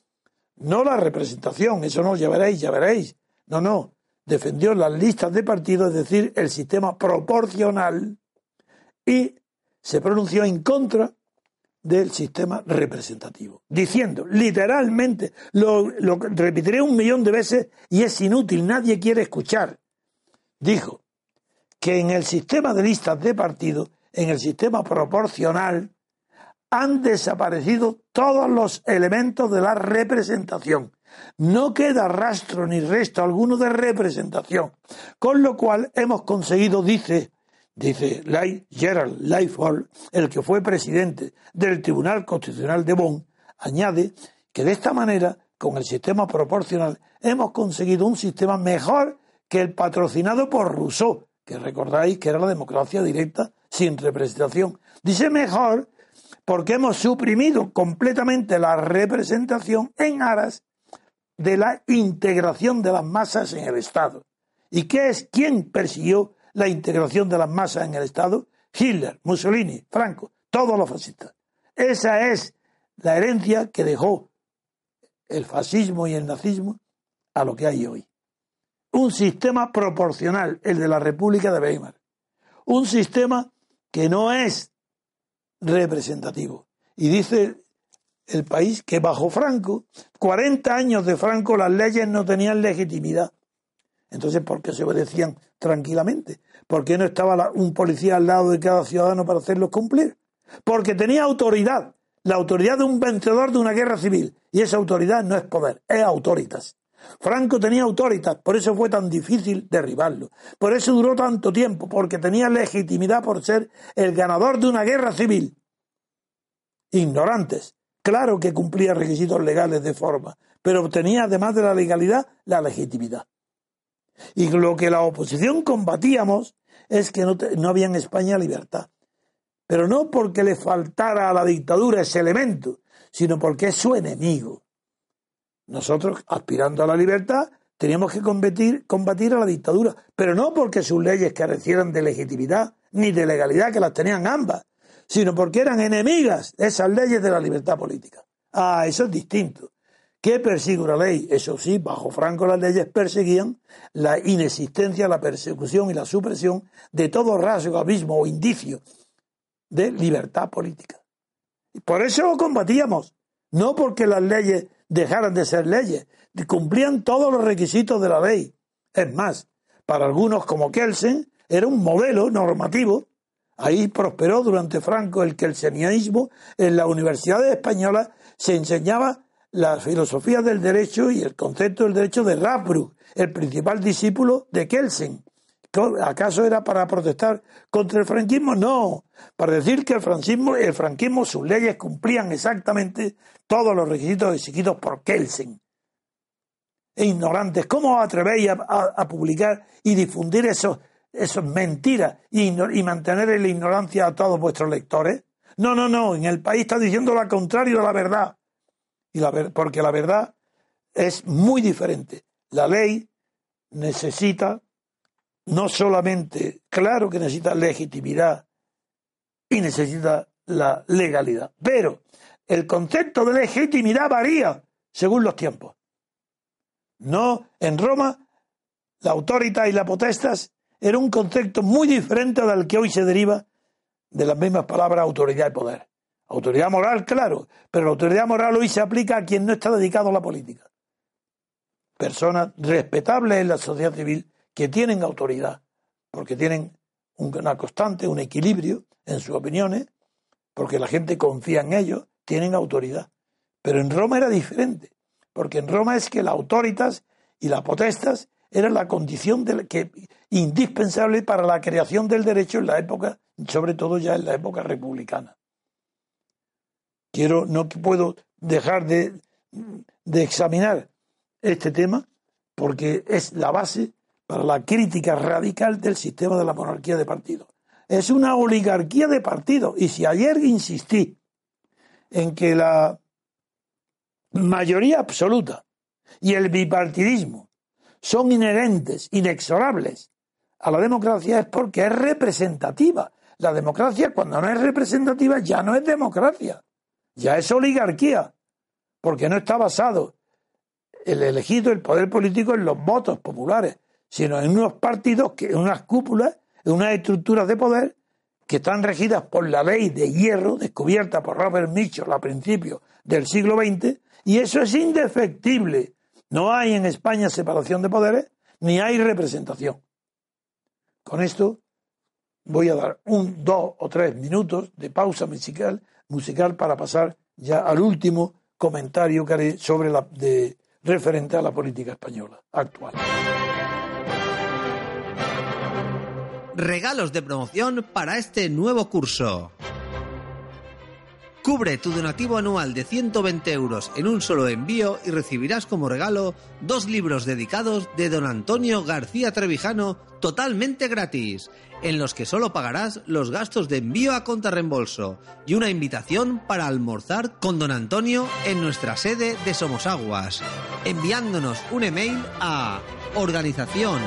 no la representación, eso no, ya veréis, ya veréis, no, no, defendió las listas de partidos, es decir, el sistema proporcional y se pronunció en contra del sistema representativo, diciendo literalmente, lo, lo repetiré un millón de veces y es inútil, nadie quiere escuchar, dijo que en el sistema de listas de partido, en el sistema proporcional, han desaparecido todos los elementos de la representación. No queda rastro ni resto alguno de representación, con lo cual hemos conseguido, dice Dice Gerald Lightford, el que fue presidente del Tribunal Constitucional de Bonn, añade que de esta manera, con el sistema proporcional, hemos conseguido un sistema mejor que el patrocinado por Rousseau, que recordáis que era la democracia directa sin representación. Dice mejor porque hemos suprimido completamente la representación en aras de la integración de las masas en el Estado. ¿Y qué es quién persiguió la integración de las masas en el Estado? Hitler, Mussolini, Franco, todos los fascistas. Esa es la herencia que dejó el fascismo y el nazismo a lo que hay hoy. Un sistema proporcional, el de la República de Weimar. Un sistema que no es representativo. Y dice el país que bajo Franco, 40 años de Franco, las leyes no tenían legitimidad. Entonces, ¿por qué se obedecían tranquilamente? ¿Por qué no estaba un policía al lado de cada ciudadano para hacerlos cumplir? Porque tenía autoridad. la autoridad de un vencedor de una guerra civil. Y esa autoridad no es poder, es autoritas. Franco tenía autoritas, por eso fue tan difícil derribarlo. Por eso duró tanto tiempo, porque tenía legitimidad por ser el ganador de una guerra civil. Ignorantes. Claro que cumplía requisitos legales de forma, pero obtenía además de la legalidad la legitimidad. Y lo que la oposición combatíamos es que no, no había en España libertad. Pero no porque le faltara a la dictadura ese elemento, sino porque es su enemigo. Nosotros, aspirando a la libertad, teníamos que combatir, combatir a la dictadura, pero no porque sus leyes carecieran de legitimidad ni de legalidad, que las tenían ambas, sino porque eran enemigas esas leyes de la libertad política. Ah, eso es distinto. ¿Qué persigue una ley? Eso sí, bajo Franco las leyes perseguían la inexistencia, la persecución y la supresión de todo rasgo, abismo o indicio de libertad política. Por eso lo combatíamos, no porque las leyes dejaran de ser leyes, cumplían todos los requisitos de la ley. Es más, para algunos como Kelsen era un modelo normativo. Ahí prosperó durante Franco el kelsenianismo. En las universidades españolas se enseñaba la filosofía del derecho y el concepto del derecho de Radbruch, el principal discípulo de Kelsen. ¿Acaso era para protestar contra el franquismo? No, para decir que el franquismo, el franquismo, sus leyes cumplían exactamente todos los requisitos exigidos por Kelsen. E ignorantes, ¿cómo atrevéis a, publicar y difundir esos, esos mentiras y, y mantener en la ignorancia a todos vuestros lectores? No, no, no, en el país está diciendo lo contrario de la verdad. Y la, porque la verdad es muy diferente. La ley necesita no solamente, claro que necesita legitimidad y necesita la legalidad, pero el concepto de legitimidad varía según los tiempos. No, en Roma, la autoridad y la potestas era un concepto muy diferente del que hoy se deriva de las mismas palabras autoridad y poder. Autoridad moral, claro, pero la autoridad moral hoy se aplica a quien no está dedicado a la política. Personas respetables en la sociedad civil que tienen autoridad, porque tienen una constante, un equilibrio en sus opiniones, porque la gente confía en ellos, tienen autoridad. Pero en Roma era diferente, porque en Roma es que la autoritas y la potestas eran la condición que, indispensable para la creación del derecho en la época, sobre todo ya en la época republicana. Quiero, no puedo dejar de, de examinar este tema porque es la base para la crítica radical del sistema de la monarquía de partido. Es una oligarquía de partido. Y si ayer insistí en que la mayoría absoluta y el bipartidismo son inherentes, inexorables a la democracia, es porque es representativa. La democracia, cuando no es representativa, ya no es democracia ya es oligarquía, porque no está basado el elegido, el poder político en los votos populares, sino en unos partidos, que, en unas cúpulas, en unas estructuras de poder que están regidas por la ley de hierro descubierta por Robert Mitchell a principios del siglo XX, y eso es indefectible. No hay en España separación de poderes, ni hay representación. Con esto voy a dar un, dos o tres minutos de pausa musical musical para pasar ya al último comentario que haré sobre la de referente a la política española actual. Regalos de promoción para este nuevo curso. Cubre tu donativo anual de 120 euros en un solo envío y recibirás como regalo dos libros dedicados de don Antonio García Trevijano totalmente gratis, en los que solo pagarás los gastos de envío a contrarreembolso y una invitación para almorzar con don Antonio en nuestra sede de Somosaguas, enviándonos un email a organización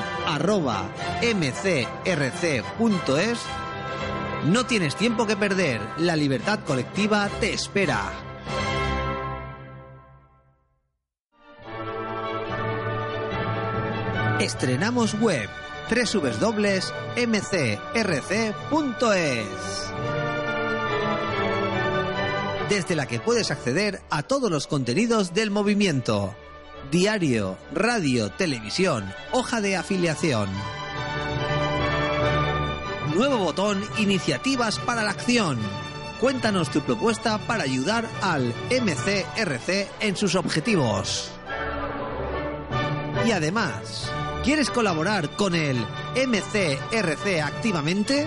no tienes tiempo que perder, la libertad colectiva te espera. Estrenamos web www.mcrc.es desde la que puedes acceder a todos los contenidos del movimiento. Diario, radio, televisión, hoja de afiliación. Nuevo botón Iniciativas para la Acción Cuéntanos tu propuesta para ayudar al MCRC en sus objetivos. Y además, ¿quieres colaborar con el MCRC activamente?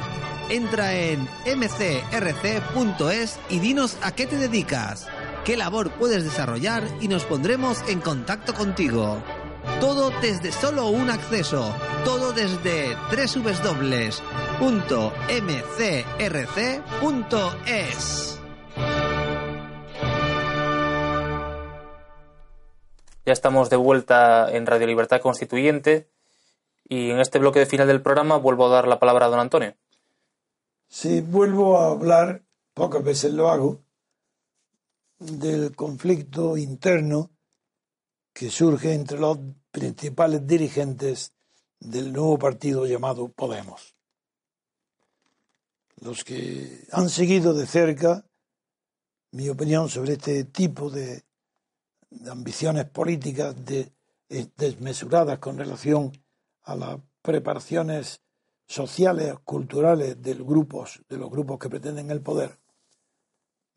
Entra en mcrc.es y dinos a qué te dedicas, qué labor puedes desarrollar y nos pondremos en contacto contigo. Todo desde solo un acceso, todo desde www.mcrc.es. Ya estamos de vuelta en Radio Libertad Constituyente y en este bloque de final del programa vuelvo a dar la palabra a don Antonio. Sí, vuelvo a hablar, pocas veces lo hago, del conflicto interno que surge entre los principales dirigentes del nuevo partido llamado Podemos. Los que han seguido de cerca mi opinión sobre este tipo de, ambiciones políticas de, desmesuradas con relación a las preparaciones sociales, culturales del grupos, de los grupos que pretenden el poder,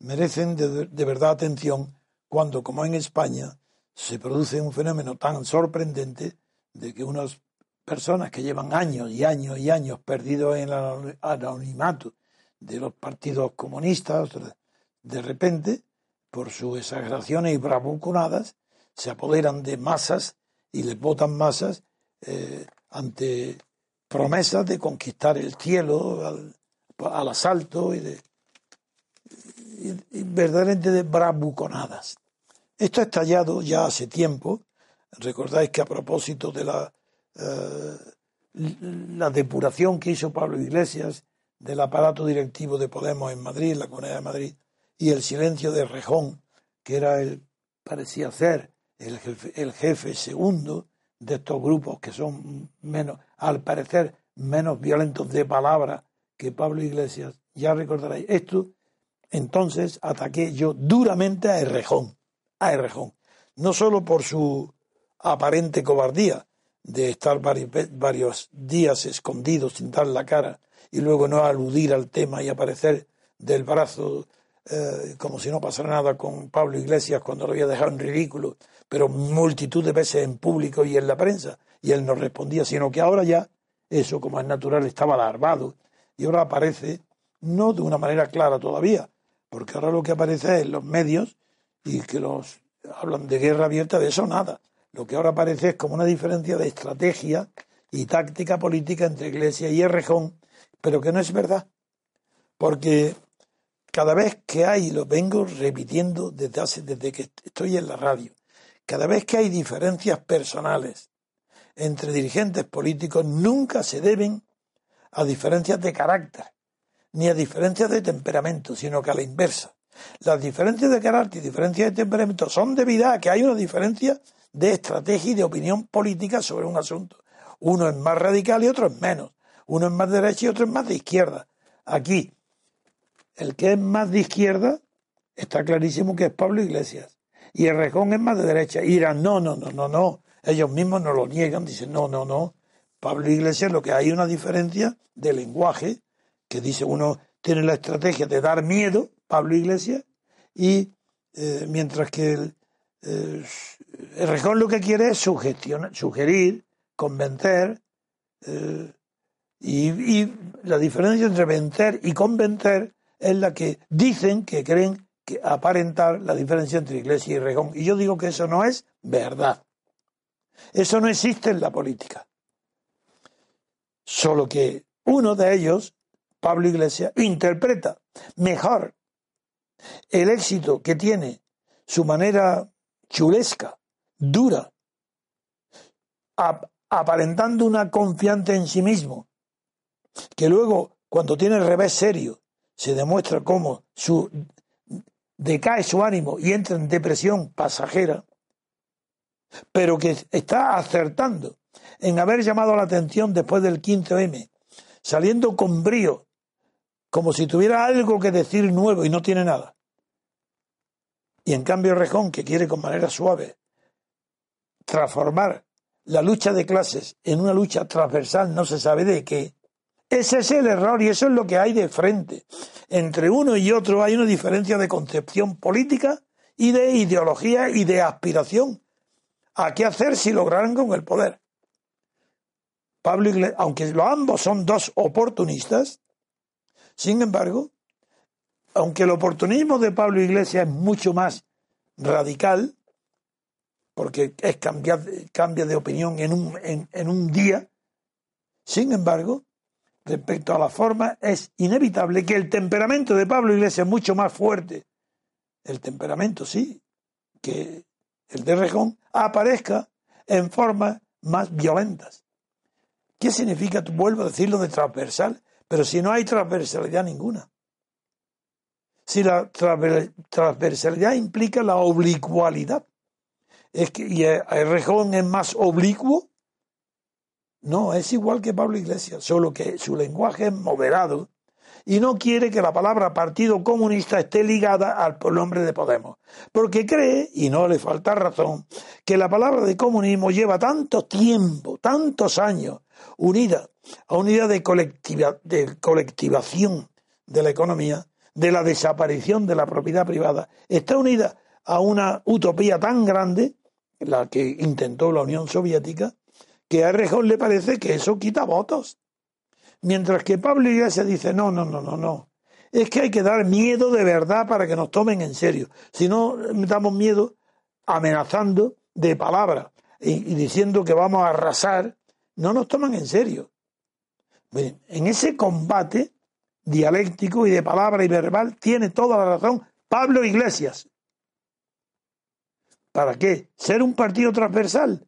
merecen de verdad atención cuando, como en España, se produce un fenómeno tan sorprendente de que unas personas que llevan años y años y años perdidos en el anonimato de los partidos comunistas, de repente, por sus exageraciones y bravuconadas, se apoderan de masas y les votan masas eh, ante promesas de conquistar el cielo al, asalto y de y verdaderamente de bravuconadas. Esto ha estallado ya hace tiempo. Recordáis que a propósito de la, la depuración que hizo Pablo Iglesias del aparato directivo de Podemos en Madrid, la Comunidad de Madrid, y el silencio de Rejón, que era el, parecía ser el jefe, el jefe segundo de estos grupos que son menos, al parecer, menos violentos de palabra que Pablo Iglesias. Ya recordaréis esto. Entonces ataqué yo duramente a Errejón a Errejón. No solo por su aparente cobardía de estar varios días escondido sin dar la cara y luego no aludir al tema y aparecer del brazo eh, como si no pasara nada con Pablo Iglesias cuando lo había dejado en ridículo, pero multitud de veces en público y en la prensa, y él no respondía, sino que ahora ya eso, como es natural, estaba alarmado y ahora aparece, no de una manera clara todavía, porque ahora lo que aparece es en los medios y que los hablan de guerra abierta, de eso nada. Lo que ahora parece es como una diferencia de estrategia y táctica política entre Iglesia y Errejón, pero que no es verdad. Porque cada vez que hay, lo vengo repitiendo desde, hace, desde que estoy en la radio, cada vez que hay diferencias personales entre dirigentes políticos, nunca se deben a diferencias de carácter, ni a diferencias de temperamento, sino que a la inversa. Las diferencias de carácter y diferencias de temperamento son debidas a que hay una diferencia de estrategia y de opinión política sobre un asunto. Uno es más radical y otro es menos. Uno es más de derecha y otro es más de izquierda. Aquí, el que es más de izquierda está clarísimo que es Pablo Iglesias. Y el Rejón es más de derecha. Y dirán, no, no, no, no, no. Ellos mismos no lo niegan, dicen, no, no, no. Pablo Iglesias, lo que hay una diferencia de lenguaje, que dice uno tiene la estrategia de dar miedo Pablo Iglesias, y eh, mientras que el, eh, el lo que quiere es sugerir, convencer, eh, y, la diferencia entre vencer y convencer es la que dicen que creen que aparentar la diferencia entre Iglesia y Rejón. Y yo digo que eso no es verdad. Eso no existe en la política. Solo que uno de ellos, Pablo Iglesias, interpreta mejor el éxito que tiene su manera chulesca, dura, aparentando una confianza en sí mismo, que luego, cuando tiene el revés serio, se demuestra cómo su, decae su ánimo y entra en depresión pasajera, pero que está acertando en haber llamado la atención después del 15M, saliendo con brío como si tuviera algo que decir nuevo y no tiene nada. Y en cambio Rejón, que quiere con manera suave transformar la lucha de clases en una lucha transversal, no se sabe de qué, Ese es el error y eso es lo que hay de frente. Entre uno y otro hay una diferencia de concepción política y de ideología y de aspiración a qué hacer si lograran con el poder. Pablo Iglesias, aunque ambos son dos oportunistas, sin embargo, aunque el oportunismo de Pablo Iglesias es mucho más radical, porque es cambiar, cambia de opinión en un, en un día, sin embargo, respecto a la forma, es inevitable que el temperamento de Pablo Iglesias es mucho más fuerte. El temperamento, sí, que el de Rejón, aparezca en formas más violentas. ¿Qué significa, vuelvo a decirlo, de transversal? Pero si no hay transversalidad ninguna. Si la transversalidad implica la oblicualidad, es que y Rejón es más oblicuo, no, es igual que Pablo Iglesias, solo que su lenguaje es moderado y no quiere que la palabra Partido Comunista esté ligada al nombre de Podemos, porque cree, y no le falta razón, que la palabra de comunismo lleva tanto tiempo, tantos años, unida a una idea de, de colectivación de la economía, de la desaparición de la propiedad privada, está unida a una utopía tan grande, la que intentó la Unión Soviética, que a Rejón le parece que eso quita votos. Mientras que Pablo Iglesias dice, no, no, no, no, no. Es que hay que dar miedo de verdad para que nos tomen en serio. Si no damos miedo amenazando de palabras y, diciendo que vamos a arrasar, no nos toman en serio. En ese combate dialéctico y de palabra y verbal tiene toda la razón Pablo Iglesias. ¿Para qué? Ser un partido transversal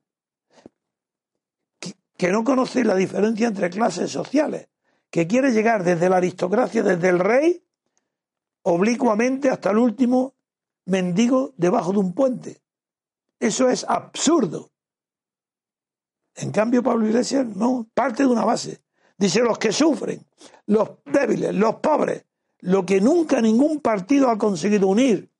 que no conoce la diferencia entre clases sociales, que quiere llegar desde la aristocracia, desde el rey, oblicuamente hasta el último mendigo debajo de un puente. Eso es absurdo. En cambio, Pablo Iglesias no, parte de una base. Dice los que sufren, los débiles, los pobres, lo que nunca ningún partido ha conseguido unir,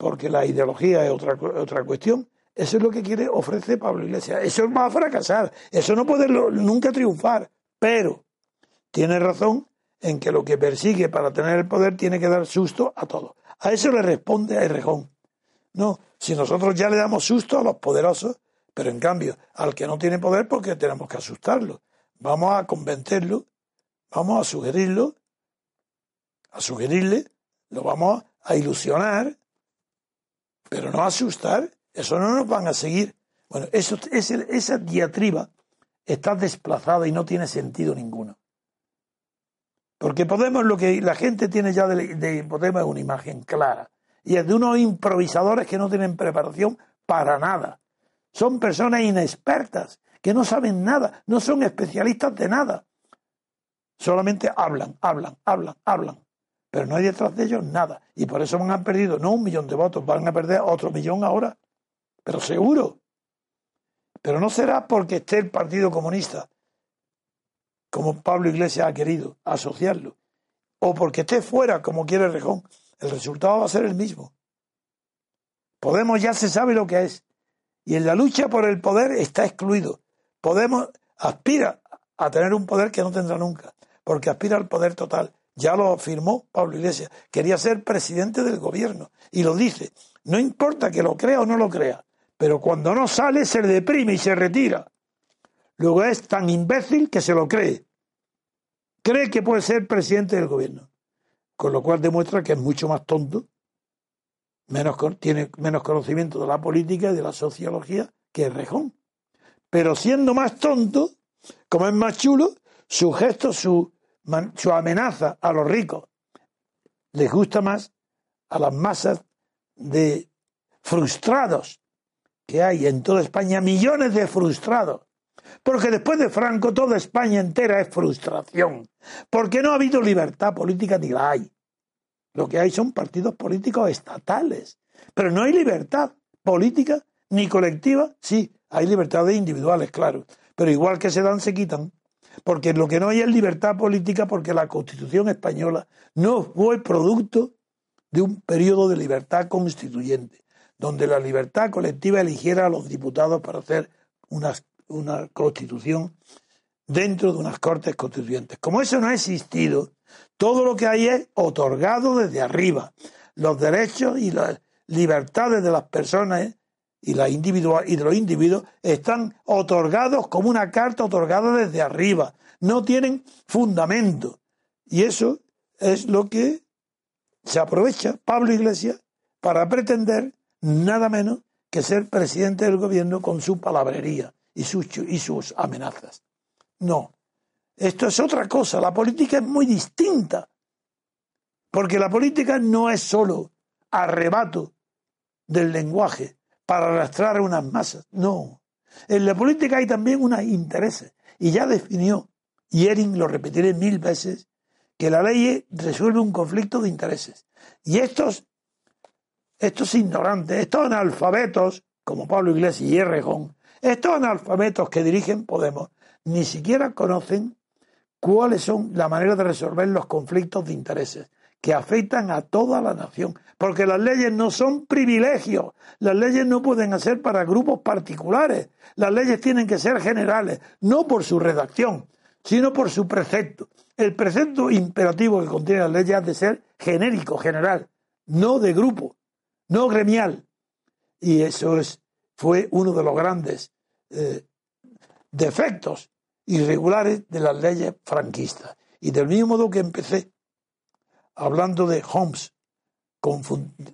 porque la ideología es otra, otra cuestión, eso es lo que quiere, ofrece Pablo Iglesias. Eso va a fracasar. Eso no puede nunca triunfar. Pero tiene razón en que lo que persigue para tener el poder tiene que dar susto a todos. A eso le responde a Errejón. No, si nosotros ya le damos susto a los poderosos, pero en cambio al que no tiene poder, porque tenemos que asustarlo. Vamos a convencerlo, vamos a sugerirlo, a sugerirle, lo vamos a ilusionar, pero no asustar eso no nos van a seguir. Bueno, eso, esa diatriba está desplazada y no tiene sentido ninguno. Porque Podemos, lo que la gente tiene ya de, de Podemos es una imagen clara. Y es de unos improvisadores que no tienen preparación para nada. Son personas inexpertas, que no saben nada, no son especialistas de nada. Solamente hablan, hablan, hablan, hablan. Pero no hay detrás de ellos nada. Y por eso van a perdido no un millón de votos, van a perder otro millón ahora pero seguro. Pero no será porque esté el Partido Comunista, como Pablo Iglesias ha querido asociarlo, o porque esté fuera, como quiere Rejón. El resultado va a ser el mismo. Podemos ya se sabe lo que es. Y en la lucha por el poder está excluido. Podemos aspira a tener un poder que no tendrá nunca, porque aspira al poder total. Ya lo afirmó Pablo Iglesias. Quería ser presidente del gobierno. Y lo dice. No importa que lo crea o no lo crea. Pero cuando no sale se deprime y se retira. Luego es tan imbécil que se lo cree. Cree que puede ser presidente del gobierno. Con lo cual demuestra que es mucho más tonto, menos, tiene menos conocimiento de la política y de la sociología que Rejón. Pero siendo más tonto, como es más chulo, su gesto, su, su amenaza a los ricos, les gusta más a las masas de frustrados que hay en toda España millones de frustrados. Porque después de Franco toda España entera es frustración. Porque no ha habido libertad política ni la hay. Lo que hay son partidos políticos estatales. Pero no hay libertad política ni colectiva. Sí, hay libertades individuales, claro. Pero igual que se dan, se quitan. Porque lo que no hay es libertad política porque la Constitución española no fue producto de un periodo de libertad constituyente donde la libertad colectiva eligiera a los diputados para hacer una, una constitución dentro de unas cortes constituyentes. Como eso no ha existido, todo lo que hay es otorgado desde arriba. Los derechos y las libertades de las personas y, la y de los individuos están otorgados como una carta otorgada desde arriba. No tienen fundamento. Y eso es lo que se aprovecha Pablo Iglesias para pretender nada menos que ser presidente del gobierno con su palabrería y sus, y sus amenazas. No, esto es otra cosa, la política es muy distinta, porque la política no es solo arrebato del lenguaje para arrastrar unas masas, no. En la política hay también unos intereses, y ya definió, y lo repetiré mil veces, que la ley resuelve un conflicto de intereses. Y estos estos ignorantes, estos analfabetos, como Pablo Iglesias y Errejón, estos analfabetos que dirigen Podemos, ni siquiera conocen cuáles son la manera de resolver los conflictos de intereses que afectan a toda la nación, porque las leyes no son privilegios, las leyes no pueden ser para grupos particulares, las leyes tienen que ser generales, no por su redacción, sino por su precepto. El precepto imperativo que contiene las leyes ha de ser genérico, general, no de grupo no gremial. Y eso es, fue uno de los grandes eh, defectos irregulares de las leyes franquistas. Y del mismo modo que empecé hablando de Holmes,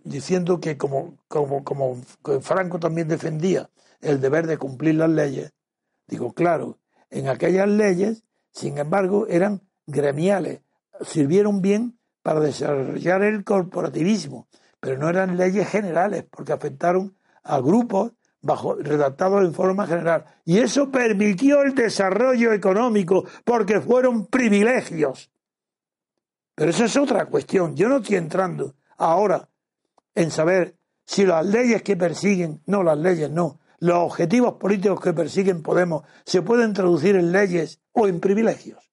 diciendo que como, como, como Franco también defendía el deber de cumplir las leyes, digo, claro, en aquellas leyes, sin embargo, eran gremiales, sirvieron bien para desarrollar el corporativismo, pero no eran leyes generales, porque afectaron a grupos bajo, redactados en forma general. Y eso permitió el desarrollo económico, porque fueron privilegios. Pero eso es otra cuestión. Yo no estoy entrando ahora en saber si las leyes que persiguen, no las leyes, no, los objetivos políticos que persiguen Podemos se pueden traducir en leyes o en privilegios.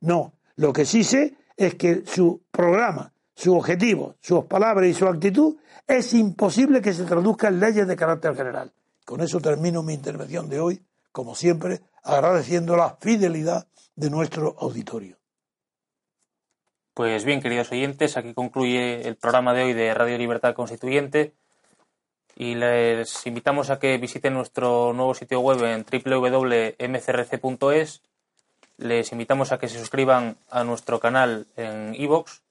No, lo que sí sé es que su programa su objetivo, sus palabras y su actitud, es imposible que se traduzca en leyes de carácter general. Con eso termino mi intervención de hoy, como siempre, agradeciendo la fidelidad de nuestro auditorio. Pues bien, queridos oyentes, aquí concluye el programa de hoy de Radio Libertad Constituyente y les invitamos a que visiten nuestro nuevo sitio web en www.mcrc.es. Les invitamos a que se suscriban a nuestro canal en iVoox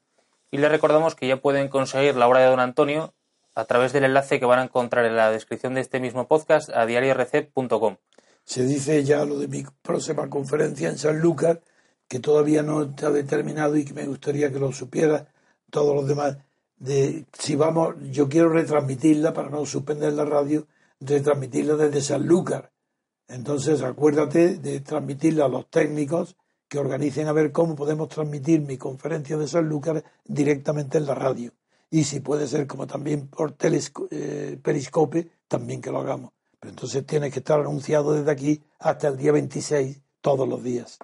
y les recordamos que ya pueden conseguir la obra de don Antonio a través del enlace que van a encontrar en la descripción de este mismo podcast a diariorecept.com. Se dice ya lo de mi próxima conferencia en San Lucas, que todavía no está determinado y que me gustaría que lo supiera todos los demás. De si vamos, yo quiero retransmitirla para no suspender la radio, retransmitirla desde San Lucas. Entonces, acuérdate de transmitirla a los técnicos que organicen a ver cómo podemos transmitir mi conferencia de San Lucas directamente en la radio. Y si puede ser como también por eh, periscope, también que lo hagamos. Pero entonces tiene que estar anunciado desde aquí hasta el día 26, todos los días.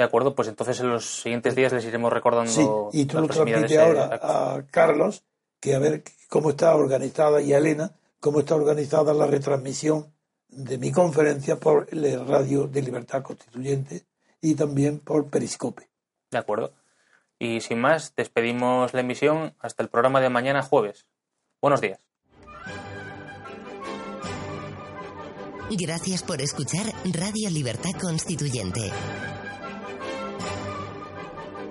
De acuerdo, pues entonces en los siguientes días les iremos recordando. Sí, y tú lo transmites ahora a Carlos, que a ver cómo está organizada, y a Elena, cómo está organizada la retransmisión de mi conferencia por la radio de Libertad Constituyente y también por Periscope. De acuerdo. Y sin más, despedimos la emisión hasta el programa de mañana jueves. Buenos días. Gracias por escuchar Radio Libertad Constituyente.